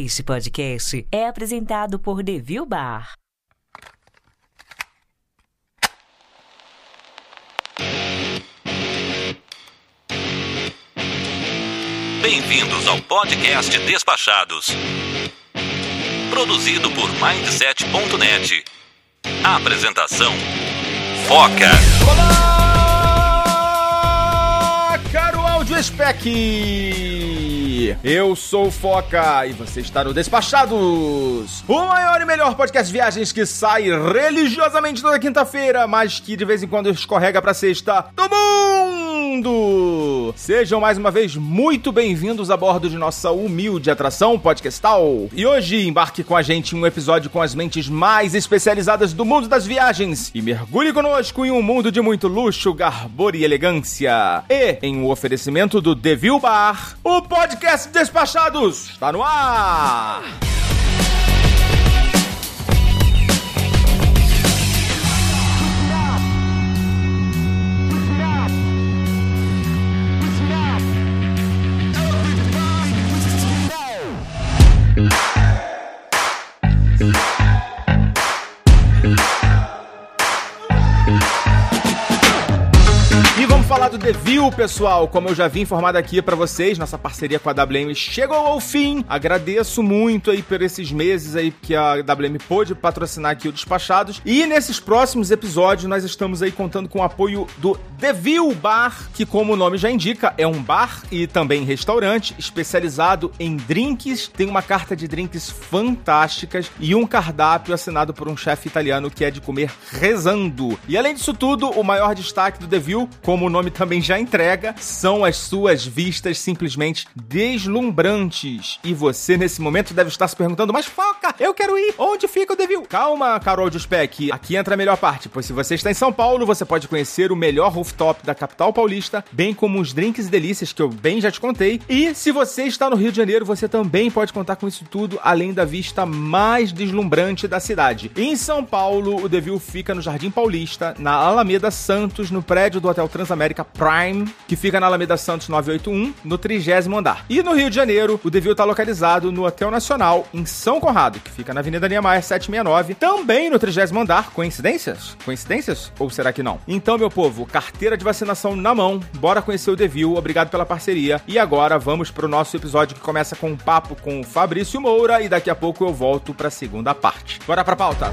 Este podcast é apresentado por Devil Bar. Bem-vindos ao podcast Despachados. Produzido por Mindset.net. Apresentação: Foca. Olá, caro áudio spec! Eu sou o Foca e você está no Despachados, o maior e melhor podcast de viagens que sai religiosamente toda quinta-feira, mas que de vez em quando escorrega pra sexta do mundo! Sejam mais uma vez muito bem-vindos a bordo de nossa humilde atração podcastal. E hoje embarque com a gente em um episódio com as mentes mais especializadas do mundo das viagens e mergulhe conosco em um mundo de muito luxo, garbor e elegância. E em um oferecimento do Devil Bar, o podcast Despachados está no ar! E vamos falar do Devil, pessoal. Como eu já vi informado aqui pra vocês, nossa parceria com a WM chegou ao fim. Agradeço muito aí por esses meses aí que a WM pôde patrocinar aqui o Despachados. E nesses próximos episódios nós estamos aí contando com o apoio do Devil Bar, que como o nome já indica, é um bar e também restaurante especializado em drinks. Tem uma carta de drinks fantásticas e um cardápio assinado por um chefe italiano que é de comer rezando. E além disso tudo, o maior destaque do Devil, como o nome também já entrega, são as suas vistas simplesmente deslumbrantes. E você, nesse momento, deve estar se perguntando: Mas foca, eu quero ir, onde fica o Devil? Calma, Carol de Spec, aqui entra a melhor parte, pois se você está em São Paulo, você pode conhecer o melhor rooftop da capital paulista, bem como os drinks e delícias que eu bem já te contei. E se você está no Rio de Janeiro, você também pode contar com isso tudo, além da vista mais deslumbrante da cidade. Em São Paulo, o Devil fica no Jardim Paulista, na Alameda Santos, no prédio do Hotel Transamérica Prime, que fica na Alameda Santos 981, no 30 andar. E no Rio de Janeiro, o Devil está localizado no Hotel Nacional, em São Conrado, que fica na Avenida Niemeyer 769, também no 30 andar. Coincidências? Coincidências? Ou será que não? Então, meu povo, carteira de vacinação na mão, bora conhecer o Devil, obrigado pela parceria. E agora vamos pro nosso episódio que começa com um papo com o Fabrício Moura e daqui a pouco eu volto pra segunda parte. Bora pra pauta!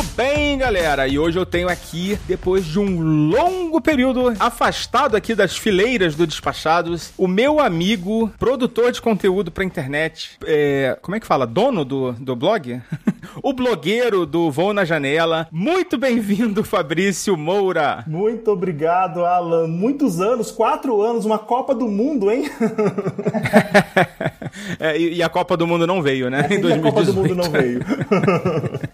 bem, galera. E hoje eu tenho aqui, depois de um longo período afastado aqui das fileiras do Despachados, o meu amigo, produtor de conteúdo pra internet, é, como é que fala? Dono do, do blog? o blogueiro do Voo na Janela. Muito bem-vindo, Fabrício Moura. Muito obrigado, Alan. Muitos anos, quatro anos, uma Copa do Mundo, hein? É, e, e a Copa do Mundo não veio, né? E a Copa do Mundo não veio.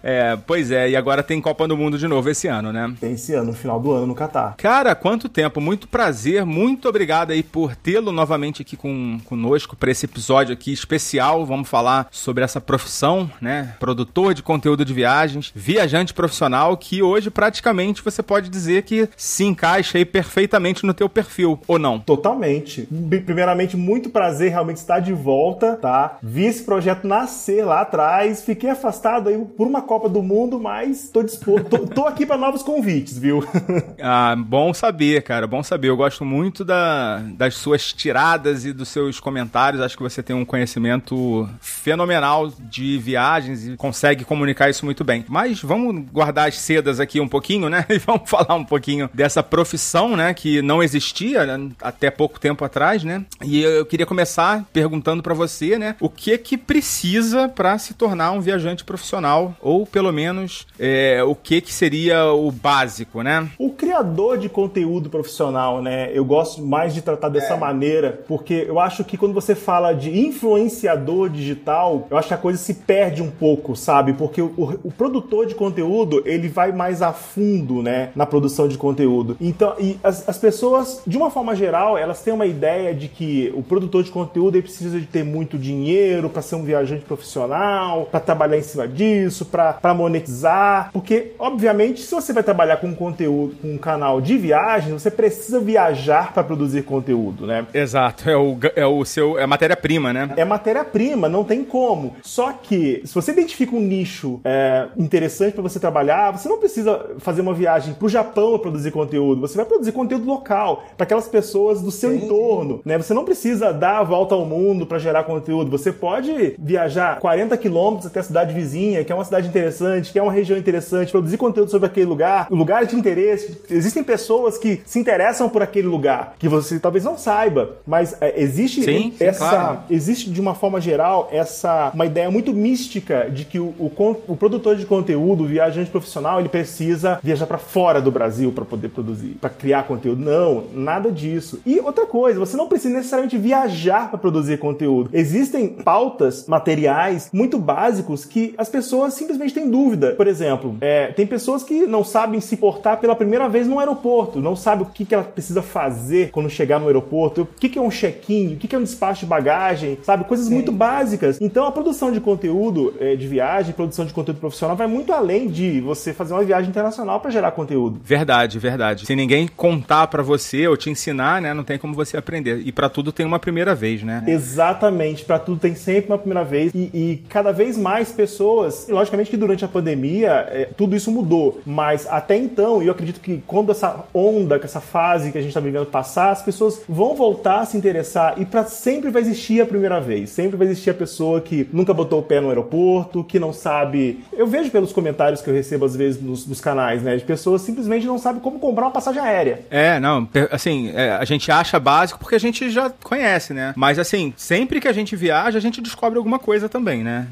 É, pois é, e agora tem Copa do Mundo de novo esse ano, né? Tem esse ano, no final do ano, no Catar. Cara, quanto tempo, muito prazer, muito obrigado aí por tê-lo novamente aqui com, conosco para esse episódio aqui especial. Vamos falar sobre essa profissão, né? Produtor de conteúdo de viagens, viajante profissional, que hoje praticamente você pode dizer que se encaixa aí perfeitamente no teu perfil, ou não? Totalmente. Primeiramente, muito prazer realmente estar de volta, tá? Vi esse projeto nascer lá atrás, fiquei afastado aí por uma Copa do Mundo, mas tô disposto, tô, tô aqui para novos convites, viu? ah, bom saber, cara, bom saber. Eu gosto muito da, das suas tiradas e dos seus comentários. Acho que você tem um conhecimento fenomenal de viagens e consegue comunicar isso muito bem. Mas vamos guardar as sedas aqui um pouquinho, né? E vamos falar um pouquinho dessa profissão, né? Que não existia até pouco tempo atrás, né? E eu queria começar perguntando para você, né, o que que precisa para se tornar um viajante profissional, ou pelo menos é, o que que seria o básico, né? O criador de conteúdo profissional, né, eu gosto mais de tratar dessa é. maneira, porque eu acho que quando você fala de influenciador digital, eu acho que a coisa se perde um pouco, sabe? Porque o, o, o produtor de conteúdo, ele vai mais a fundo, né, na produção de conteúdo. Então, e as, as pessoas, de uma forma geral, elas têm uma ideia de que o produtor de conteúdo ele precisa de ter muito dinheiro para ser um viajante profissional, para trabalhar em cima disso, para monetizar, porque obviamente se você vai trabalhar com conteúdo, com um canal de viagem, você precisa viajar para produzir conteúdo, né? Exato, é o, é o seu é matéria-prima, né? É matéria-prima, não tem como. Só que se você identifica um nicho é, interessante para você trabalhar, você não precisa fazer uma viagem para o Japão para produzir conteúdo. Você vai produzir conteúdo local para aquelas pessoas do seu Sim. entorno, né? Você não precisa dar a volta ao mundo para gerar conteúdo. Você pode viajar 40 quilômetros até a cidade vizinha, que é uma cidade interessante, que é uma região interessante, produzir conteúdo sobre aquele lugar, lugares de interesse. Existem pessoas que se interessam por aquele lugar, que você talvez não saiba, mas é, existe sim, essa, sim, claro. existe de uma forma geral essa uma ideia muito mística de que o, o, o produtor de conteúdo, o viajante profissional, ele precisa viajar para fora do Brasil para poder produzir, para criar conteúdo. Não, nada disso. E outra coisa, você não precisa necessariamente viajar para produzir conteúdo. Existem pautas, materiais muito básicos que as pessoas simplesmente têm dúvida. Por exemplo, é, tem pessoas que não sabem se portar pela primeira vez no aeroporto, não sabem o que, que ela precisa fazer quando chegar no aeroporto, o que, que é um check-in, o que, que é um despacho de bagagem, sabe? Coisas Sim. muito básicas. Então a produção de conteúdo é, de viagem, produção de conteúdo profissional vai muito além de você fazer uma viagem internacional para gerar conteúdo. Verdade, verdade. Se ninguém contar para você ou te ensinar, né, não tem como você aprender. E para tudo tem uma primeira vez, né? Exatamente, para tudo tem sempre uma primeira vez e, e, cada vez mais pessoas. Logicamente que durante a pandemia é, tudo isso mudou, mas até então, eu acredito que quando essa onda, essa fase que a gente está vivendo passar, as pessoas vão voltar a se interessar e para sempre vai existir a primeira vez. Sempre vai existir a pessoa que nunca botou o pé no aeroporto, que não sabe. Eu vejo pelos comentários que eu recebo às vezes nos, nos canais, né, de pessoas simplesmente não sabem como comprar uma passagem aérea. É, não, assim, é, a gente acha básico porque a gente já conhece, né? Mas assim, sempre que a gente viaja, a gente descobre alguma coisa também, né?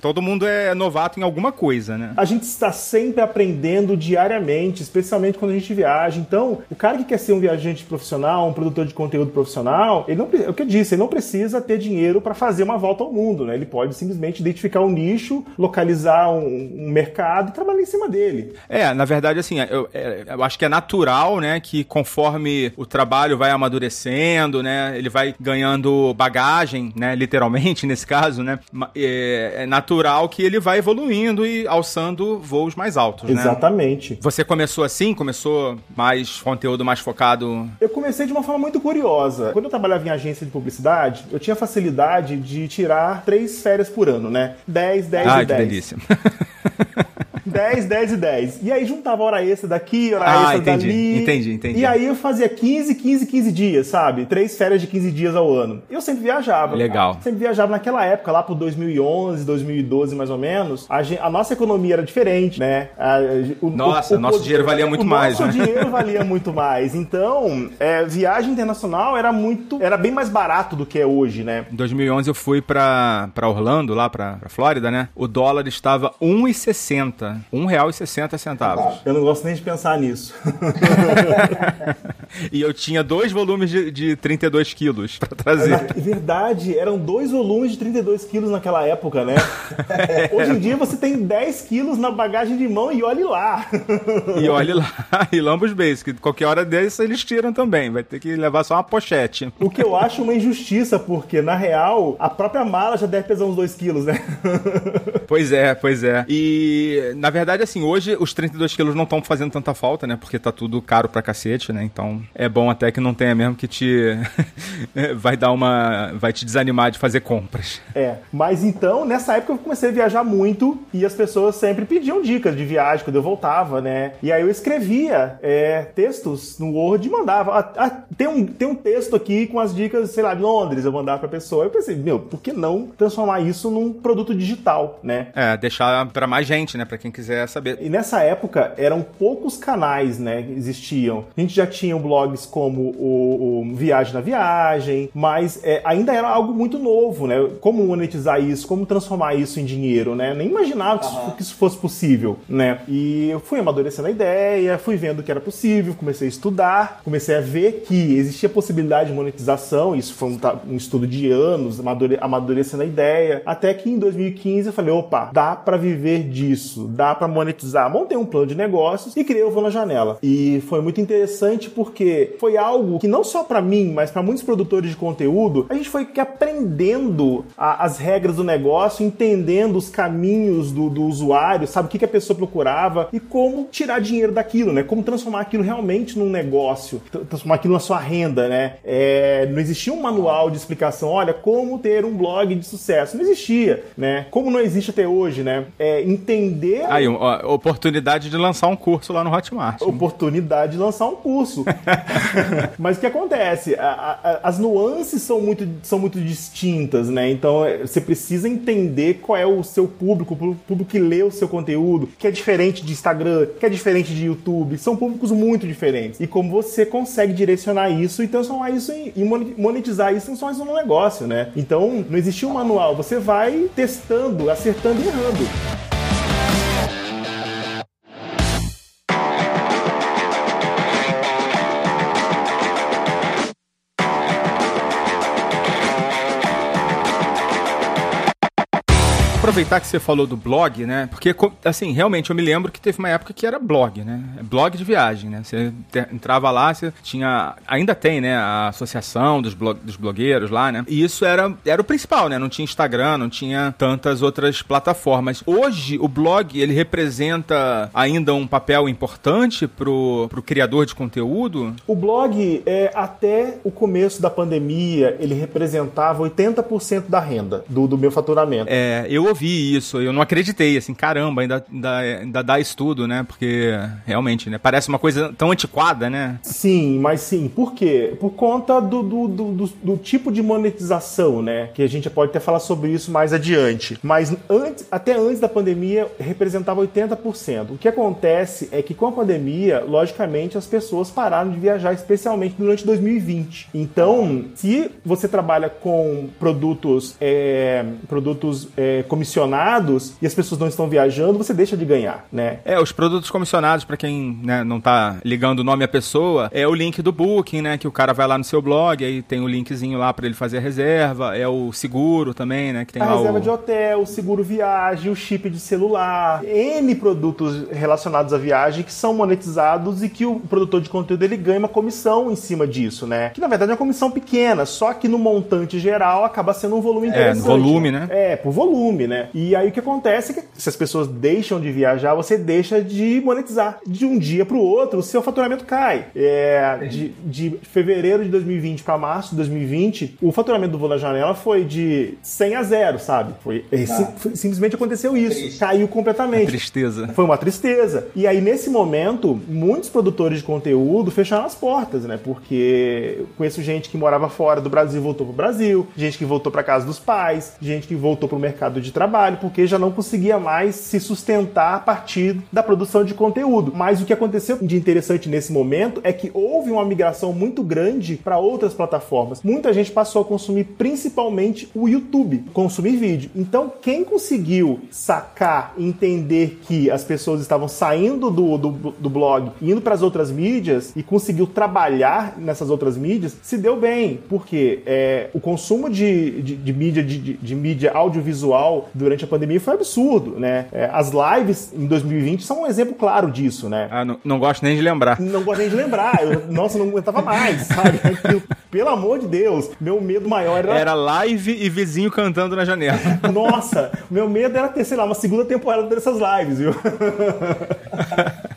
Todo mundo é novato em alguma coisa, né? A gente está sempre aprendendo diariamente, especialmente quando a gente viaja. Então, o cara que quer ser um viajante profissional, um produtor de conteúdo profissional, ele não, é o que eu disse, ele não precisa ter dinheiro para fazer uma volta ao mundo, né? Ele pode simplesmente identificar um nicho, localizar um, um mercado e trabalhar em cima dele. É, na verdade, assim, eu, é, eu acho que é natural, né, que conforme o trabalho vai amadurecendo, né, ele vai ganhando bagagem, né, literalmente nesse caso, né, é, é natural que ele vai evoluindo e alçando voos mais altos, né? Exatamente. Você começou assim, começou mais conteúdo mais focado? Eu comecei de uma forma muito curiosa. Quando eu trabalhava em agência de publicidade, eu tinha facilidade de tirar três férias por ano, né? 10, 10 ah, e 10. Ah, que delícia. 10, 10 e 10. E aí juntava hora extra daqui, hora ah, extra entendi, dali. Entendi, entendi. E aí eu fazia 15, 15, 15 dias, sabe? Três férias de 15 dias ao ano. Eu sempre viajava. Legal. Sempre viajava naquela época, lá por 2011, 2012 mais ou menos. A, gente, a nossa economia era diferente, né? A, o, nossa, o, o, nosso dinheiro valia muito mais, nosso né? Nosso dinheiro valia muito mais. Então, é, viagem internacional era muito, era bem mais barato do que é hoje, né? Em 2011 eu fui pra, pra Orlando, lá pra Flórida, né? O dólar estava 1,60. R$1,60 centavos. Eu não gosto nem de pensar nisso. e eu tinha dois volumes de, de 32 quilos para trazer. É verdade, eram dois volumes de 32 quilos naquela época, né? Hoje em dia você tem 10 quilos na bagagem de mão e olhe lá. e olhe lá, e lambos basic. Qualquer hora desse eles tiram também, vai ter que levar só uma pochete. O que eu acho uma injustiça, porque na real a própria mala já deve pesar uns 2 quilos, né? pois é, pois é. E na verdade, assim, hoje os 32 quilos não estão fazendo tanta falta, né? Porque tá tudo caro pra cacete, né? Então é bom até que não tenha mesmo que te. vai dar uma. vai te desanimar de fazer compras. É, mas então, nessa época eu comecei a viajar muito e as pessoas sempre pediam dicas de viagem quando eu voltava, né? E aí eu escrevia é, textos no Word e mandava. Ah, ah, tem, um, tem um texto aqui com as dicas, sei lá, de Londres, eu mandava pra pessoa. Eu pensei, meu, por que não transformar isso num produto digital, né? É, deixar para mais gente, né? Pra quem quiser saber. E nessa época eram poucos canais, né, que existiam. A gente já tinha blogs como o, o Viagem na Viagem, mas é, ainda era algo muito novo, né? Como monetizar isso, como transformar isso em dinheiro, né? Nem imaginava que, isso, que isso fosse possível, né? E eu fui amadurecendo a ideia, fui vendo que era possível, comecei a estudar, comecei a ver que existia possibilidade de monetização, isso foi um, um estudo de anos, amadurecendo a ideia, até que em 2015 eu falei, opa, dá para viver disso, dá para monetizar. Montei um plano de negócios e criei o Vou na Janela. E foi muito interessante porque foi algo que não só para mim, mas para muitos produtores de conteúdo, a gente foi aprendendo a, as regras do negócio, entendendo os caminhos do, do usuário, sabe o que, que a pessoa procurava e como tirar dinheiro daquilo, né? Como transformar aquilo realmente num negócio, transformar aquilo na sua renda, né? É, não existia um manual de explicação, olha, como ter um blog de sucesso. Não existia, né? Como não existe até hoje, né? É entender. Aí, ó, oportunidade de lançar um curso lá no Hotmart. Oportunidade de lançar um curso. Mas o que acontece? A, a, as nuances são muito, são muito distintas, né? Então é, você precisa entender qual é o seu público, o público que lê o seu conteúdo, que é diferente de Instagram, que é diferente de YouTube. São públicos muito diferentes. E como você consegue direcionar isso e transformar isso em, e monetizar isso em só um negócio, né? Então não existe um manual, você vai testando, acertando e errando. Aproveitar que você falou do blog, né? Porque, assim, realmente eu me lembro que teve uma época que era blog, né? Blog de viagem, né? Você entrava lá, você tinha. Ainda tem, né? A associação dos, blog, dos blogueiros lá, né? E isso era, era o principal, né? Não tinha Instagram, não tinha tantas outras plataformas. Hoje, o blog, ele representa ainda um papel importante pro, pro criador de conteúdo? O blog, é, até o começo da pandemia, ele representava 80% da renda do, do meu faturamento. É, eu ouvi isso, eu não acreditei, assim, caramba, ainda, ainda, ainda dá estudo, né? Porque realmente, né? Parece uma coisa tão antiquada, né? Sim, mas sim. Por quê? Por conta do, do, do, do, do tipo de monetização, né? Que a gente pode até falar sobre isso mais adiante. Mas antes, até antes da pandemia, representava 80%. O que acontece é que com a pandemia, logicamente, as pessoas pararam de viajar, especialmente durante 2020. Então, se você trabalha com produtos, é, produtos é, comissionados e as pessoas não estão viajando, você deixa de ganhar, né? É, os produtos comissionados, para quem né, não tá ligando o nome à pessoa, é o link do Booking, né? Que o cara vai lá no seu blog, aí tem o linkzinho lá para ele fazer a reserva, é o seguro também, né? Que tem a reserva o... de hotel, o seguro viagem, o chip de celular, N produtos relacionados à viagem que são monetizados e que o produtor de conteúdo ele ganha uma comissão em cima disso, né? Que na verdade é uma comissão pequena, só que no montante geral acaba sendo um volume interessante. É, volume, né? É, por volume, né? Né? E aí o que acontece é que se as pessoas deixam de viajar, você deixa de monetizar. De um dia para o outro, o seu faturamento cai. É, de, de fevereiro de 2020 para março de 2020, o faturamento do Voo da Janela foi de 100 a 0, sabe? Foi, é, tá. sim, simplesmente aconteceu isso. Triste. Caiu completamente. Uma tristeza. Foi uma tristeza. E aí, nesse momento, muitos produtores de conteúdo fecharam as portas, né? Porque conheço gente que morava fora do Brasil e voltou pro Brasil, gente que voltou para casa dos pais, gente que voltou pro mercado de trabalho, porque já não conseguia mais se sustentar a partir da produção de conteúdo. Mas o que aconteceu de interessante nesse momento é que houve uma migração muito grande para outras plataformas. Muita gente passou a consumir principalmente o YouTube, consumir vídeo. Então, quem conseguiu sacar entender que as pessoas estavam saindo do, do, do blog, indo para as outras mídias e conseguiu trabalhar nessas outras mídias, se deu bem, porque é, o consumo de, de, de mídia de, de mídia audiovisual durante a pandemia foi absurdo, né? É, as lives em 2020 são um exemplo claro disso, né? Ah, não, não gosto nem de lembrar. Não gosto nem de lembrar. Eu, nossa, não aguentava mais, sabe? pelo amor de Deus, meu medo maior era. Era live e vizinho cantando na janela. Nossa, meu medo era ter, sei lá, uma segunda temporada dessas lives, viu?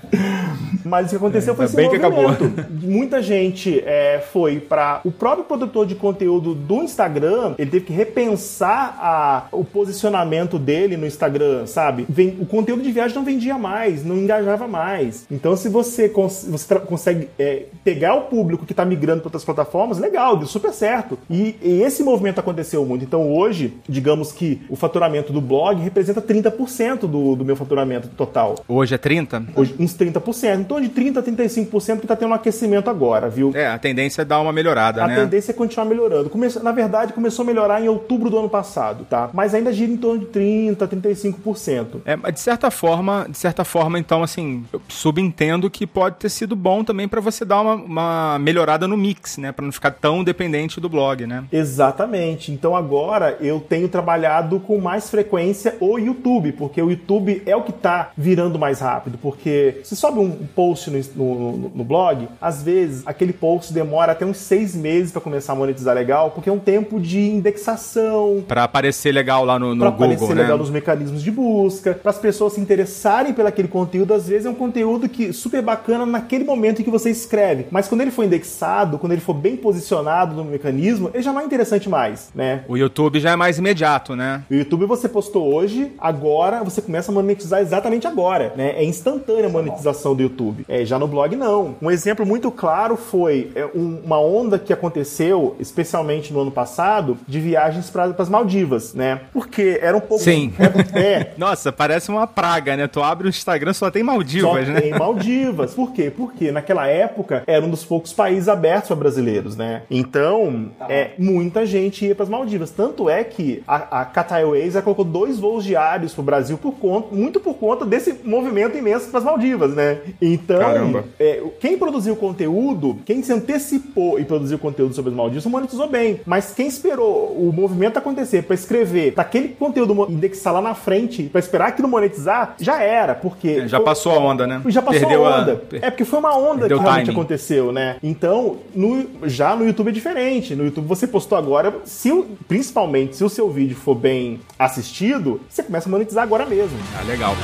Mas o que aconteceu é, foi esse bem movimento. Que acabou. Muita gente é, foi para o próprio produtor de conteúdo do Instagram, ele teve que repensar a, o posicionamento dele no Instagram, sabe? Vem, o conteúdo de viagem não vendia mais, não engajava mais. Então, se você, cons você consegue é, pegar o público que está migrando para outras plataformas, legal, deu super certo. E, e, esse movimento aconteceu muito. Então, hoje, digamos que o faturamento do blog representa 30% do, do meu faturamento total. Hoje é 30%? Hoje, uns 30%. Então, torno de 30% a 35% que tá tendo um aquecimento agora, viu? É, a tendência é dar uma melhorada, a né? tendência é continuar melhorando. Come... Na verdade, começou a melhorar em outubro do ano passado, tá? Mas ainda gira em torno de 30%, a 35%. É, mas de certa forma, de certa forma, então, assim, eu subentendo que pode ter sido bom também para você dar uma, uma, melhorada no mix, né? Para não ficar tão dependente do blog, né? Exatamente. Então agora eu tenho trabalhado com mais frequência o YouTube, porque o YouTube é o que tá virando mais rápido. Porque se sobe um post no, no, no blog, às vezes aquele post demora até uns seis meses para começar a monetizar legal, porque é um tempo de indexação. Para aparecer legal lá no, no pra Google, aparecer né? legal nos mecanismos de busca, para as pessoas se interessarem pelo aquele conteúdo. Às vezes é um conteúdo que super bacana naquele momento em que você escreve, mas quando ele for indexado, quando ele for bem posicionado no mecanismo, ele já não é interessante mais, né? O YouTube já é mais imediato, né? O YouTube você postou hoje, agora você começa a monetizar exatamente agora, né? É instantânea a monetização do YouTube. É, já no blog não. Um exemplo muito claro foi é, um, uma onda que aconteceu, especialmente no ano passado, de viagens para as Maldivas, né? Porque era um pouco. Sim. É, é. Nossa, parece uma praga, né? Tu abre o Instagram só tem Maldivas, só né? Tem Maldivas. Por quê? Porque naquela época era um dos poucos países abertos para brasileiros, né? Então, é, muita gente ia para as Maldivas. Tanto é que a, a Qatar Airways já colocou dois voos diários para o Brasil por conta, muito por conta desse movimento imenso para as Maldivas, né? Então, é, quem produziu conteúdo, quem se antecipou e produziu conteúdo sobre as Maldivas, monetizou bem. Mas quem esperou o movimento acontecer para escrever, daquele conteúdo indexar lá na frente, para esperar aquilo monetizar, já era, porque É, já passou a onda, né? já passou Perdeu a onda. a- É porque foi uma onda Perdeu que realmente timing. aconteceu, né? Então, no- já no YouTube é diferente. No YouTube você postou agora, se o- principalmente se o seu vídeo for bem assistido, você começa a monetizar agora mesmo. Ah, legal.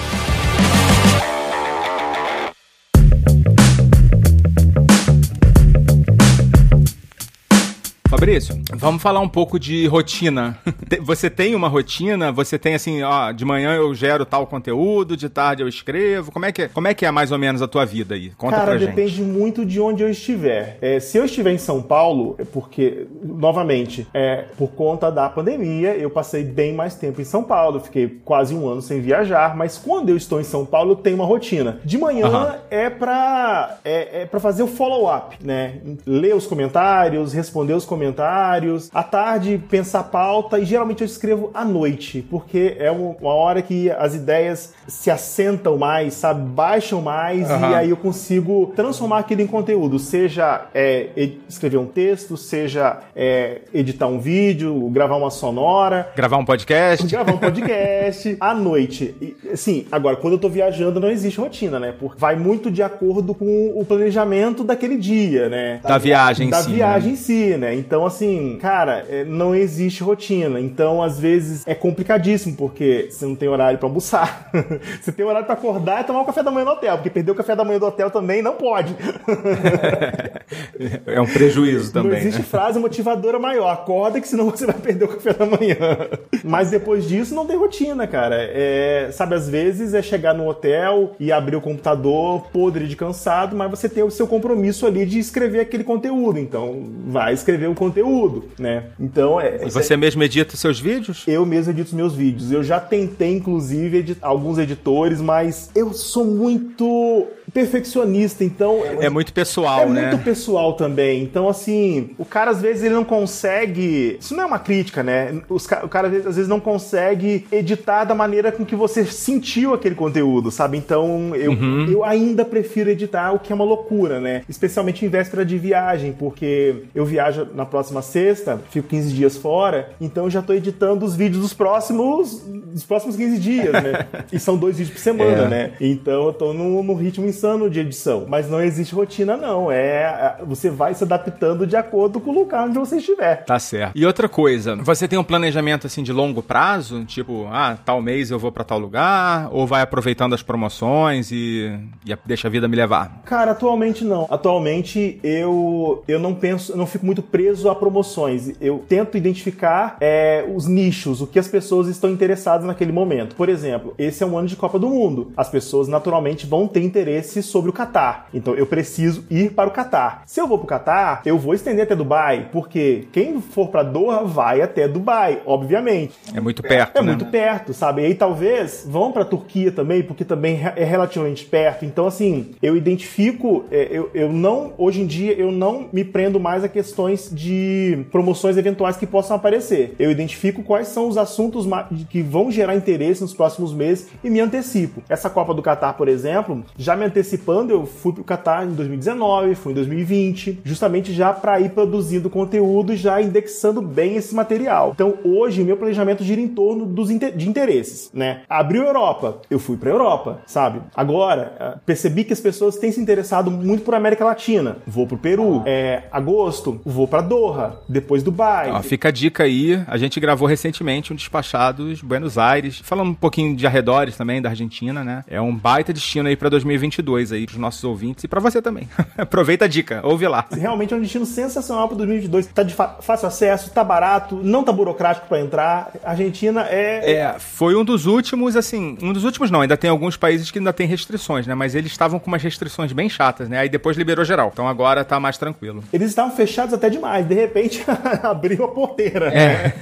Fabrício, vamos falar um pouco de rotina. Você tem uma rotina? Você tem assim, ó, de manhã eu gero tal conteúdo, de tarde eu escrevo. Como é que é, como é, que é mais ou menos a tua vida aí? Conta Cara, pra gente. depende muito de onde eu estiver. É, se eu estiver em São Paulo, é porque, novamente, é, por conta da pandemia, eu passei bem mais tempo em São Paulo. Fiquei quase um ano sem viajar, mas quando eu estou em São Paulo, eu tenho uma rotina. De manhã é pra é, é pra fazer o follow-up, né? Ler os comentários, responder os comentários. À tarde, pensar pauta. E geralmente eu escrevo à noite, porque é um- uma hora que as ideias se assentam mais, sabe? Baixam mais Aham. e aí eu consigo transformar aquilo em conteúdo. Seja é, escrever um texto, seja é, editar um vídeo, gravar uma sonora. Gravar um podcast? Gravar um podcast à noite. E, assim, agora, quando eu tô viajando, não existe rotina, né? Porque vai muito de acordo com o planejamento daquele dia, né? Da viagem em da si, né? viagem em si, né? Então, assim, cara, é, não existe rotina. Então, às vezes, é complicadíssimo, porque você não tem horário pra almoçar. você tem horário pra acordar e tomar o café da manhã no hotel, porque perder o café da manhã do hotel também não pode. É um prejuízo também. Não existe né? frase motivadora maior. Acorda que senão você vai perder o café da manhã. Mas depois disso não tem rotina, cara. É, sabe, às vezes é chegar no hotel e abrir o computador podre de cansado, mas você tem o seu compromisso ali de escrever aquele conteúdo. Então, vai escrever o conteúdo, né? Então, é. E você mesmo edita seus vídeos? Eu mesmo edito os meus vídeos. Eu já tentei, inclusive, editar alguns editores, mas eu sou muito perfeccionista, então. É muito pessoal, É né? muito pessoal também. Então, assim, o cara às vezes ele não consegue. Isso não é uma crítica, né? Os o cara às vezes- às vezes não consegue editar da maneira com que você sentiu aquele conteúdo, sabe? Então, eu, Uhum. eu ainda prefiro editar, o que é uma loucura, né? Especialmente em véspera de viagem, porque eu viajo na próxima sexta, fico 15 dias fora, então eu já tô editando os vídeos dos próximos, dos próximos 15 dias, né? e são dois vídeos por semana, É. né? Então eu tô num, num ritmo insano de edição. Mas não existe rotina, não. É, você vai se adaptando de acordo com o lugar onde você estiver. Tá certo. E outra coisa, você tem um planejamento assim de longo prazo? Tipo, ah, tal mês eu vou pra tal lugar? Ou vai aproveitando as promoções e, e deixa a vida me levar? Cara, atualmente não. Atualmente eu eu não penso, não fico muito preso preso a promoções. Eu tento identificar é, os nichos, o que as pessoas estão interessadas naquele momento. Por exemplo, esse é um ano de Copa do Mundo. As pessoas naturalmente vão ter interesse sobre o Catar. Então eu preciso ir para o Catar. Se eu vou para o Catar, eu vou estender até Dubai, porque quem for para Doha vai até Dubai, obviamente. É muito perto, É né? muito perto, sabe? E aí talvez vão para Turquia também, porque também é relativamente perto. Então, assim, eu identifico, é, eu, eu não, hoje em dia, eu não me prendo mais a questões de promoções eventuais que possam aparecer. Eu identifico quais são os assuntos que vão gerar interesse nos próximos meses e me antecipo. Essa Copa do Catar, por exemplo, já me antecipando, eu fui pro Catar em 2019, fui em 2020, justamente já para ir produzindo conteúdo e já indexando bem esse material. Então, hoje, meu planejamento gira em torno dos inter- de interesses, né? Abriu a Europa, eu fui pra Europa, sabe? Agora, eh, percebi que as pessoas têm se interessado muito por América Latina. Vou pro Peru. É, agosto, vou pra Doha, depois Dubai. Ó, fica a dica aí. A gente gravou recentemente um Despachados Buenos Aires. Falando um pouquinho de arredores também, da Argentina, né? É um baita destino aí pra 2022 aí, pros nossos ouvintes e pra você também. Aproveita a dica, ouve lá. Realmente é um destino sensacional para 2022. Tá de fácil acesso, tá barato, não tá burocrático para entrar. A Argentina é, É, foi um dos últimos, assim, um dos últimos não, ainda tem alguns países que ainda tem restrições, né? Mas eles estavam com umas restrições bem chatas, né? Aí depois liberou geral. Então agora tá mais tranquilo. Eles estavam fechados até demais. De repente abriu a porteira. É.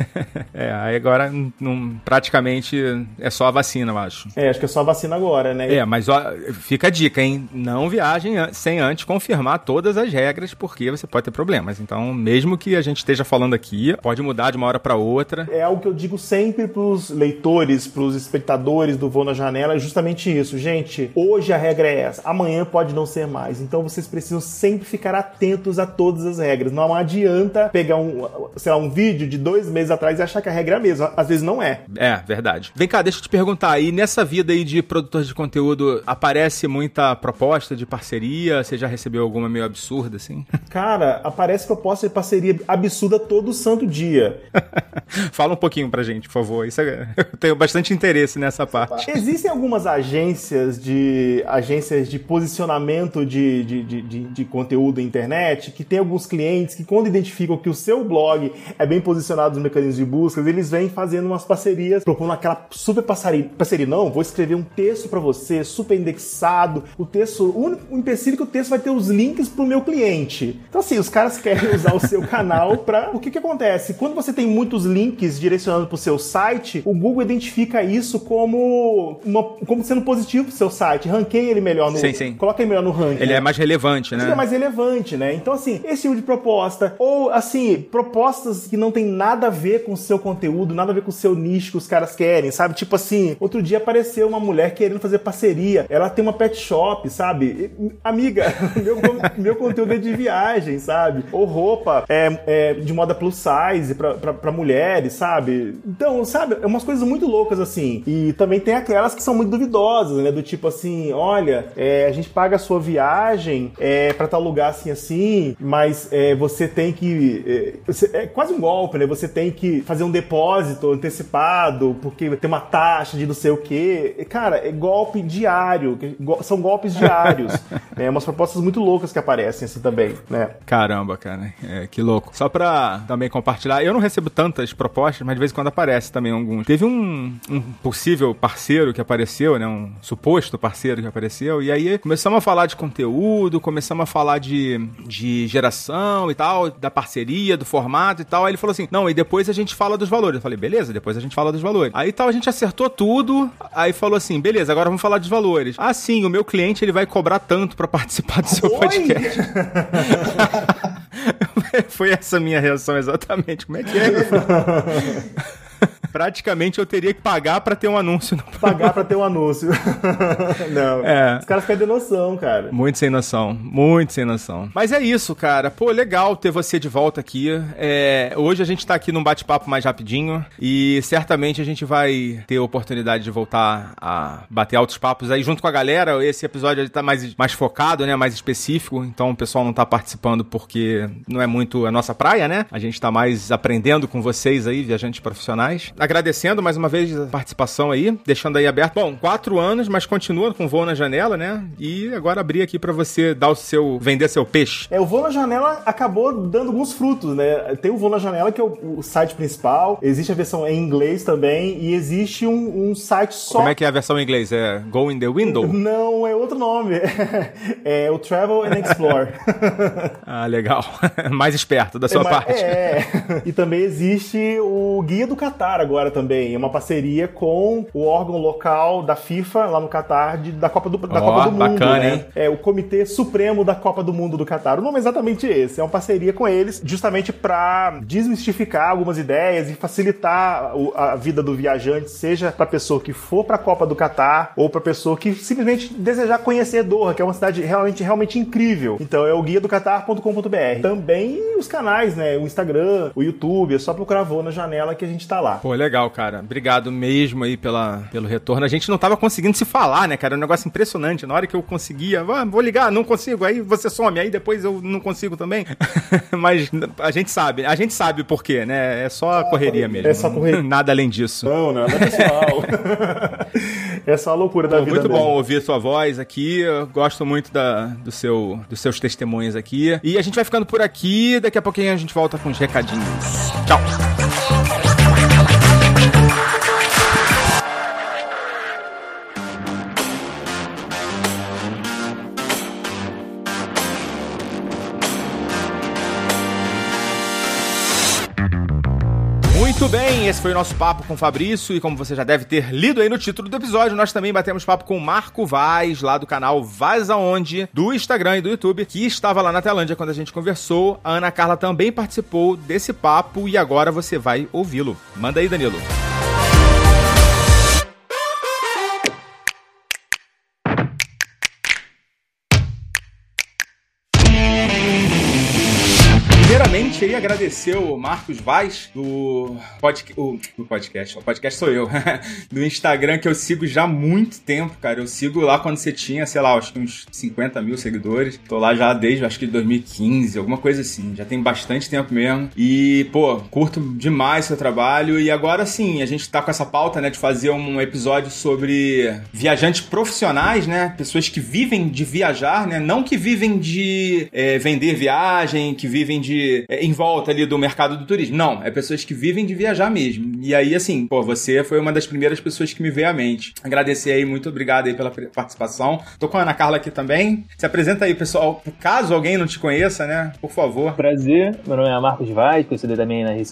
é, aí agora não, praticamente é só a vacina, eu acho. É, acho que é só a vacina agora, né? É, mas ó, fica a dica, hein? Não viajem sem antes confirmar todas as regras, porque você pode ter problemas. Então, mesmo que a gente esteja falando aqui, pode mudar de uma hora pra outra. É algo que eu digo sempre pros leitores, pros espectadores do Voo na Janela, é justamente isso. Gente, hoje a regra é essa, amanhã pode não ser mais. Então vocês precisam sempre ficar atentos a todas as regras. Não adianta pegar um, sei lá, um vídeo de dois meses atrás e achar que a regra é a mesma. Às vezes não é. É, verdade. Vem cá, deixa eu te perguntar, e nessa vida aí de produtor de conteúdo, aparece muita proposta de parceria? Você já recebeu alguma meio absurda, assim? Cara, aparece proposta de parceria absurda todo santo dia. Fala um pouquinho pra gente, por favor. Isso é- Eu tenho bastante interesse nessa parte. Existem algumas agências de agências de posicionamento de, de, de, de, de conteúdo na internet que tem alguns clientes que quando identificam que o seu blog é bem posicionado nos mecanismos de busca, eles vêm fazendo umas parcerias, propondo aquela super parceria. Parceria, não, vou escrever um texto pra você, super indexado. O texto, o único empecilho que o texto vai ter os links pro meu cliente. Então assim, os caras querem usar o seu canal pra... O que que acontece? Quando você tem muitos links direcionando pro seu site, o Google identifica isso como uma, como sendo positivo pro seu site, ranqueia ele melhor no, Sim, sim. coloca ele melhor no ranking. Ele né? é mais relevante, né? é mais relevante, né? Então, assim, esse tipo de proposta, ou assim, propostas que não tem nada a ver com o seu conteúdo, nada a ver com o seu nicho que os caras querem, sabe? Tipo assim, outro dia apareceu uma mulher querendo fazer parceria, ela tem uma pet shop, sabe? E, amiga, meu, meu conteúdo é de viagem, sabe? Ou roupa é, é de moda plus size pra, pra, pra mulheres, sabe? Então, sabe? É umas coisas muito loucas assim. E também tem aquelas que são muito duvidosas, né? Do tipo assim, olha, é, a gente paga a sua viagem é, para tal lugar assim assim, mas é, você tem que é, é quase um golpe, né? Você tem que fazer um depósito antecipado porque tem uma taxa de não sei o quê. Cara, é golpe diário, são golpes diários. é umas propostas muito loucas que aparecem assim também, né? Caramba, cara, é, que louco. Só pra também compartilhar, eu não recebo tantas propostas, mas de vez em quando aparece também alguns. Teve um, um possível parceiro que apareceu, né? Um suposto parceiro que apareceu, e aí começamos a falar de conteúdo, começamos a falar de, de geração e tal, da parceria, do formato e tal. Aí ele falou assim: não, e depois a gente fala dos valores. Eu falei, beleza, depois a gente fala dos valores. Aí tal, a gente acertou tudo, aí falou assim: beleza, agora vamos falar dos valores. Ah, sim, o meu cliente ele vai cobrar tanto pra participar do seu Oi? podcast. Foi essa a minha reação exatamente. Como é que é? Praticamente eu teria que pagar pra ter um anúncio. no- Pagar pra ter um anúncio. não. É. Os caras perdem noção, cara. Muito sem noção, muito sem noção. Mas é isso, cara. Pô, legal ter você de volta aqui. É, hoje a gente tá aqui num bate-papo mais rapidinho e certamente a gente vai ter oportunidade de voltar a bater altos papos aí junto com a galera. Esse episódio tá mais, mais focado, né? Mais específico. Então o pessoal não tá participando porque não é muito a nossa praia, né? A gente tá mais aprendendo com vocês aí, viajantes profissionais. Agradecendo mais uma vez a participação aí, deixando aí aberto. Bom, quatro anos, mas continua com voo na janela, né? E agora abrir aqui para você dar o seu, vender seu peixe. É, o voo na janela acabou dando alguns frutos, né? Tem o voo na janela que é o, o site principal, existe a versão em inglês também e existe um, um site só. Como é que é a versão em inglês? É Go in the Window? Não, é outro nome. é o Travel and Explore. ah, legal. Mais esperto da sua é, parte. É. E também existe o Guia do Catar agora também. É uma parceria com o órgão local da FIFA lá no Catar de, da Copa do, da Ó, Copa do Mundo. bacana, né? hein? É o Comitê Supremo da Copa do Mundo do Catar. O nome é exatamente esse. É uma parceria com eles, justamente para desmistificar algumas ideias e facilitar a vida do viajante, seja para pessoa que for para a Copa do Catar ou para pessoa que simplesmente desejar conhecer Doha, que é uma cidade realmente realmente incrível. Então é o guia do Qatar.com.br. Também os canais, né? O Instagram, o YouTube, é só procurar voo na janela que a gente tá lá. Pô, legal, cara. Obrigado mesmo aí pela, pelo retorno. A gente não tava conseguindo se falar, né, cara? É um negócio impressionante. Na hora que eu conseguia, "Ah, vou ligar, não consigo. Aí você some, aí depois eu não consigo também. Mas a gente sabe, a gente sabe por quê, né? É só correria mesmo. é só correria. Nada além disso. Não, não, não é pessoal. é só a loucura da Pô, vida muito mesmo. bom ouvir sua voz aqui. Eu gosto muito da, do seu, dos seus testemunhos aqui. E a gente vai ficando por aqui. Daqui a pouquinho a gente volta com os recadinhos. Tchau. Muito bem, esse foi o nosso papo com o Fabrício e como você já deve ter lido aí no título do episódio, nós também batemos papo com o Marco Vaz, lá do canal Vaz Aonde, do Instagram e do YouTube, que estava lá na Tailândia quando a gente conversou. A Ana Carla também participou desse papo e agora você vai ouvi-lo. Manda aí, Danilo. Primeiramente, queria agradecer o Marcos Vaz do, o, podcast. O podcast sou eu. do Instagram, que eu sigo já há muito tempo, cara. Eu sigo lá quando você tinha, sei lá, acho que uns 50 mil seguidores. Tô lá já desde, acho que 2015, alguma coisa assim. Já tem bastante tempo mesmo. E, pô, curto demais seu trabalho. E agora sim, a gente tá com essa pauta, né, de fazer um episódio sobre viajantes profissionais, né? Pessoas que vivem de viajar, né? Não que vivem de é, vender viagem, que vivem de é, em volta ali do mercado do turismo. Não, é pessoas que vivem de viajar mesmo. E aí, assim, pô, você foi uma das primeiras pessoas que me veio à mente. Agradecer aí, muito obrigado aí pela participação. Tô com a Ana Carla aqui também. Se apresenta aí, pessoal. Caso alguém não te conheça, né? Por favor. Prazer, meu nome é Marcos Vaz, conhecido também nas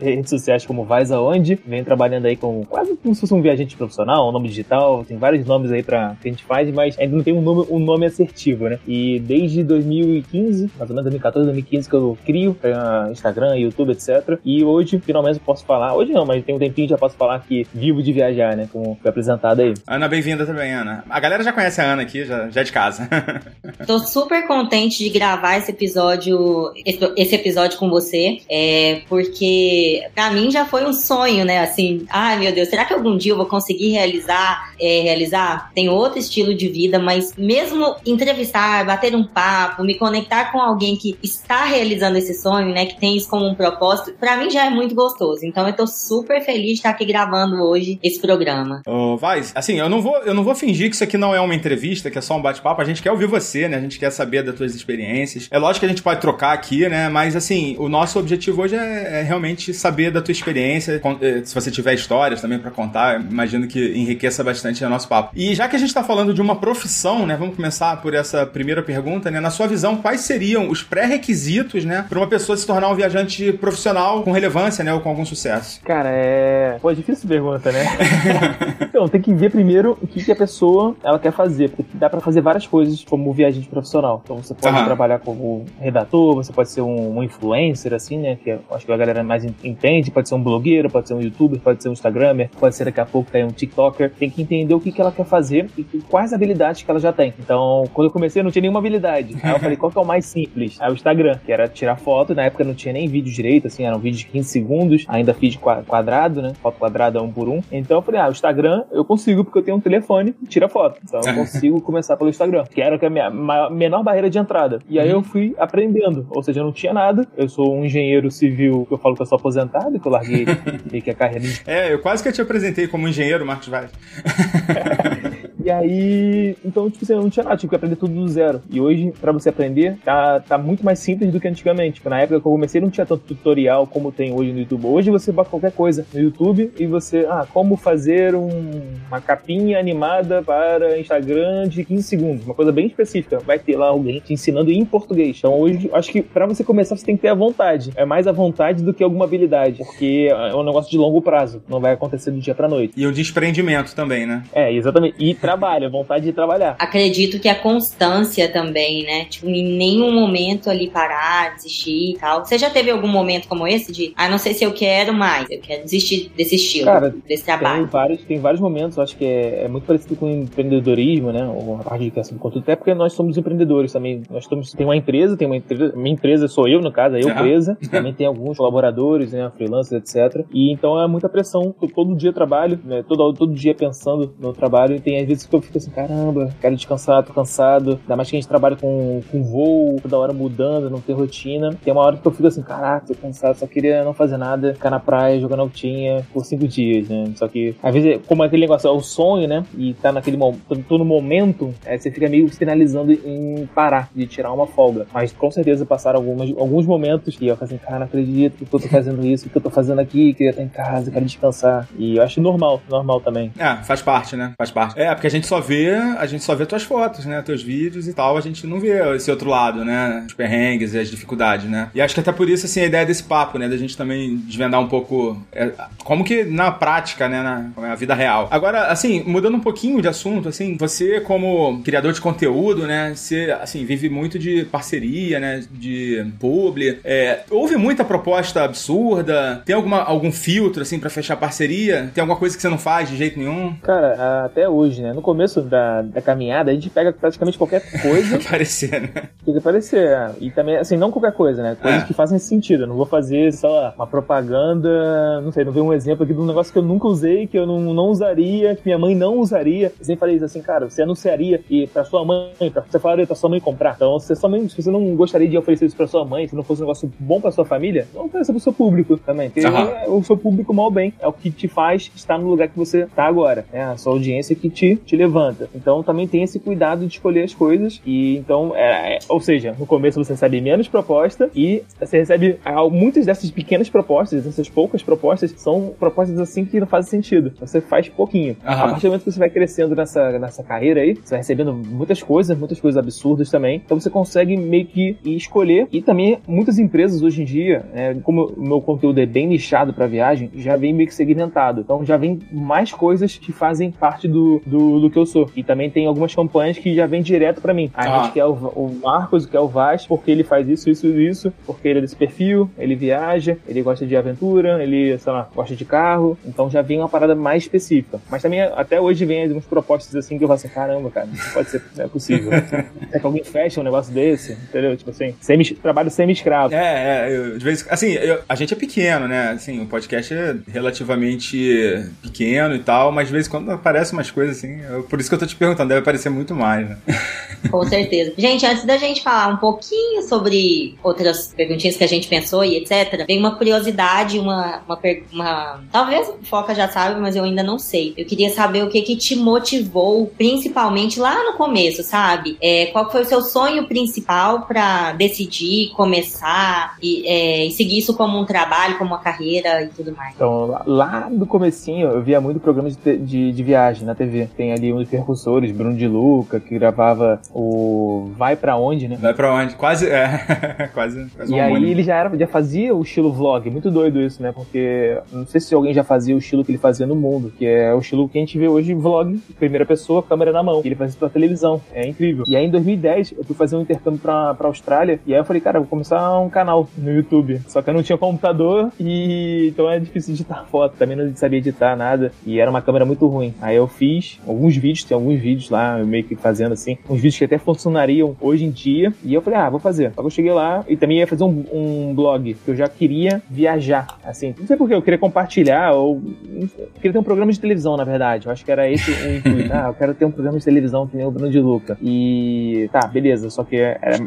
redes sociais como Vaz Aonde. Venho trabalhando aí com quase como se fosse um viajante profissional, um nome digital, tem vários nomes aí pra, que a gente faz, mas ainda não tem um nome, um nome assertivo, né? E desde 2015, mais ou menos 2014, 2015, que eu crio pra Instagram, YouTube, etc. E hoje, finalmente, eu posso falar, hoje não, mas tem um tempinho já posso falar que vivo de viajar, né? Como foi apresentado aí. Ana, bem-vinda também, Ana. A galera já conhece a Ana aqui, já, já é de casa. Tô super contente de gravar esse episódio, esse, episódio com você, é, porque pra mim já foi um sonho, né? Assim, ai meu Deus, será que algum dia eu vou conseguir realizar? é, realizar? Tem outro estilo de vida, mas mesmo entrevistar, bater um papo, me conectar com alguém que está realizando esse sonho, né? Que tem isso como um propósito, pra mim já é muito gostoso. Então eu tô super feliz de estar aqui gravando hoje esse programa. Ô, Vaz, assim, eu não, vou, eu não vou fingir que isso aqui não é uma entrevista, que é só um bate-papo. A gente quer ouvir você, né? A gente quer saber das tuas experiências. É lógico que a gente pode trocar aqui, né? Mas, assim, o nosso objetivo hoje é, é realmente saber da tua experiência. Eh, Se você tiver histórias também pra contar, imagino que enriqueça bastante o nosso papo. E já que a gente tá falando de uma profissão, né? Vamos começar por essa primeira pergunta, né? Na sua visão, quais seriam os pré-requisitos, né? Pra uma pessoa se tornar um viajante profissional com relevância, né? Ou com algum sucesso? Cara, é. Pô, é difícil pergunta, né? então, tem que ver primeiro o que, que a pessoa ela quer fazer, porque dá pra fazer várias coisas como viajante profissional. Então, você pode Aham. trabalhar como redator, você pode ser um, um influencer, assim, né? Que eu acho que a galera mais en- entende. Pode ser um blogueiro, pode ser um youtuber, pode ser um instagramer, pode ser daqui a pouco aí um tiktoker. Tem que entender o que, que ela quer fazer e quais habilidades que ela já tem. Então, quando eu comecei, eu não tinha nenhuma habilidade. Aí eu falei, qual que é o mais simples? Aí o Instagram, que era tirar foto. Na época não tinha nem vídeo direito, assim, era um vídeo de 15 segundos, ainda qua- quadrado, né? Foto quadrada um por um. Então eu falei, ah, o Instagram eu consigo, porque eu tenho um telefone que tira foto. Então eu consigo começar pelo Instagram, que era a minha maior- menor barreira de entrada. E aí eu fui aprendendo. Ou seja, eu não tinha nada. Eu sou um engenheiro civil, que eu falo que eu sou aposentado, que eu larguei que a carreira É, eu quase que te apresentei como engenheiro, Marcos Vaz. E aí, então, tipo eu não tinha nada, tive que aprender tudo do zero. E hoje, pra você aprender, tá, tá muito mais simples do que antigamente. Tipo, Na época que eu comecei, não tinha tanto tutorial como tem hoje no YouTube. Hoje você bota qualquer coisa no YouTube e você, ah, como fazer um- uma capinha animada para Instagram de 15 segundos, uma coisa bem específica. Vai ter lá alguém te ensinando em português. Então, hoje, acho que pra você começar, você tem que ter a vontade. É mais a vontade do que alguma habilidade, porque é um negócio de longo prazo, não vai acontecer do dia pra noite. E o desprendimento também, né? É, exatamente. E trabalho, vontade de trabalhar. Acredito que a constância também, né? Tipo, em nenhum momento ali parar, desistir e tal. Você já teve algum momento como esse de, ah, não sei se eu quero mais, eu quero desistir desse estilo, Cara, desse Tem trabalho. vários, tem vários momentos, acho que é, é muito parecido com o empreendedorismo, né? Ou a parte de criação de conteúdo, até porque nós somos empreendedores também. Nós estamos, tem uma empresa, tem uma empresa, minha empresa sou eu, no caso, a eu Ah. empresa. Também tem alguns colaboradores, né? Freelancers, etc. E então é muita pressão. Eu todo dia trabalho, né? Todo, todo dia pensando no trabalho. E tem às vezes que eu fico assim, caramba, quero descansar, tô cansado. Ainda mais que a gente trabalha com, com voo, toda hora mudando, não tem rotina. Tem uma hora que eu fico assim, caraca, tô cansado, só queria não fazer nada, ficar na praia, jogando altinha por cinco dias, né? Só que, às vezes, como aquele negócio é o sonho, né? E tá naquele momento, tô no momento, aí você fica meio sinalizando em parar, de tirar uma folga. Mas com certeza passaram algumas, alguns momentos que eu falei assim, cara, não acredito que eu tô fazendo isso, que eu tô fazendo aqui, queria estar em casa, quero descansar. E eu acho normal, normal também. É, faz parte, né? Faz parte. É, porque a gente só vê, a gente só vê tuas fotos, né? Teus vídeos e tal, a gente não vê esse outro lado, né? Os perrengues e as dificuldades, né? E acho que até por isso, assim, a ideia desse papo, né? Da gente também desvendar um pouco é, como que na prática, né? Na, como é vida real. Agora, assim, mudando um pouquinho de assunto, assim, você como criador de conteúdo, né? Você, assim, vive muito de parceria, né? De publi. É, houve muita proposta absurda? Tem alguma, algum filtro, assim, pra fechar parceria? Tem alguma coisa que você não faz de jeito nenhum? Cara, até hoje, né? No começo da, da caminhada, a gente pega praticamente qualquer coisa Parecer, né? que aparecer. é. E também, assim, não qualquer coisa, né? Coisas É. que fazem sentido. Eu não vou fazer, sei lá, uma propaganda. Não sei, não veio um exemplo aqui de um negócio que eu nunca usei, que eu não, não usaria, que minha mãe não usaria. Eu sempre falei isso assim, cara, você anunciaria e pra sua mãe, pra, você falaria pra sua mãe comprar. Então, se, sua mãe, se você não gostaria de oferecer isso pra sua mãe, se não fosse um negócio bom pra sua família, não ofereça pro seu público também. Porque é o seu público mal bem. É o que te faz estar no lugar que você tá agora. É a sua audiência que te, te levanta. Então, também tem esse cuidado de escolher as coisas. E então, é, é- ou seja, no começo você recebe menos proposta e você recebe ah, muitas dessas pequenas propostas, dessas poucas propostas, são propostas assim que não fazem sentido. Você faz pouquinho. Aham. A partir do momento que você vai crescendo nessa, nessa carreira aí, você vai recebendo muitas coisas, muitas coisas absurdas também. Então você consegue meio que escolher. E também muitas empresas hoje em dia, é, como o meu conteúdo é bem nichado para viagem, já vem meio que segmentado. Então já vem mais coisas que fazem parte do, do, do que eu sou. E também tem algumas campanhas que já vêm direto para mim. A Ah. gente quer o, o Marcos, quer o Vaz, porque ele faz isso, isso e isso, porque ele é desse perfil, ele viaja, ele gosta de aventura, ele, sei lá, gosta de carro. Então já vem uma parada mais específica. Mas também até hoje vem algumas propostas assim que eu falo assim, caramba, cara, pode ser, não é possível. é que alguém fecha um negócio desse, entendeu? Tipo assim, semi, trabalho semi-escravo. É, é, eu, de vez assim, eu- a gente é pequeno, né? Assim, o podcast é relativamente pequeno e tal, mas de vez em quando aparecem umas coisas assim. Eu- por isso que eu tô te perguntando, deve aparecer muito mais, né? Com certeza. Gente, antes da gente falar um pouquinho sobre outras perguntinhas que a gente pensou e etc., vem uma curiosidade, uma, uma, uma- Talvez o Foca já sabe, mas eu ainda não sei. Eu queria saber o que que te motivou, principalmente lá no começo, sabe? É, qual foi o seu sonho principal pra decidir, começar e, é, e seguir isso como um trabalho, como uma carreira e tudo mais? Então, lá- lá do comecinho, eu via muito programa de, de, de viagem na TV. Tem ali um dos percussores, Bruno de Luca, que gravava o Vai Pra Onde, né? Vai pra onde? Quase, é, quase, quase um E aí homônimo. ele já, era, já fazia o estilo vlog, muito doido isso, né? Porque não sei se alguém já fazia o estilo que ele fazia no mundo, que é o estilo que a gente vê hoje vlog, primeira pessoa, câmera na mão. Ele fazia isso pra televisão, é incrível. E aí em 2010 eu fui fazer um intercâmbio pra, pra Austrália, e aí eu falei, cara, eu vou começar um canal no YouTube. Só que eu não tinha computador e então é difícil editar foto, também não sabia editar nada, e era uma câmera muito ruim. Aí eu fiz alguns alguns vídeos, tem alguns vídeos lá, meio que fazendo assim, uns vídeos que até funcionariam hoje em dia. E eu falei, ah, vou fazer. Só que eu cheguei lá e também ia fazer um, um blog, que eu já queria viajar, assim. Não sei porquê, eu queria compartilhar, ou. Eu queria ter um programa de televisão, na verdade. Eu acho que era esse o intuito. ah, eu quero ter um programa de televisão que nem o Bruno de Luca. E. Tá, beleza. Só que era,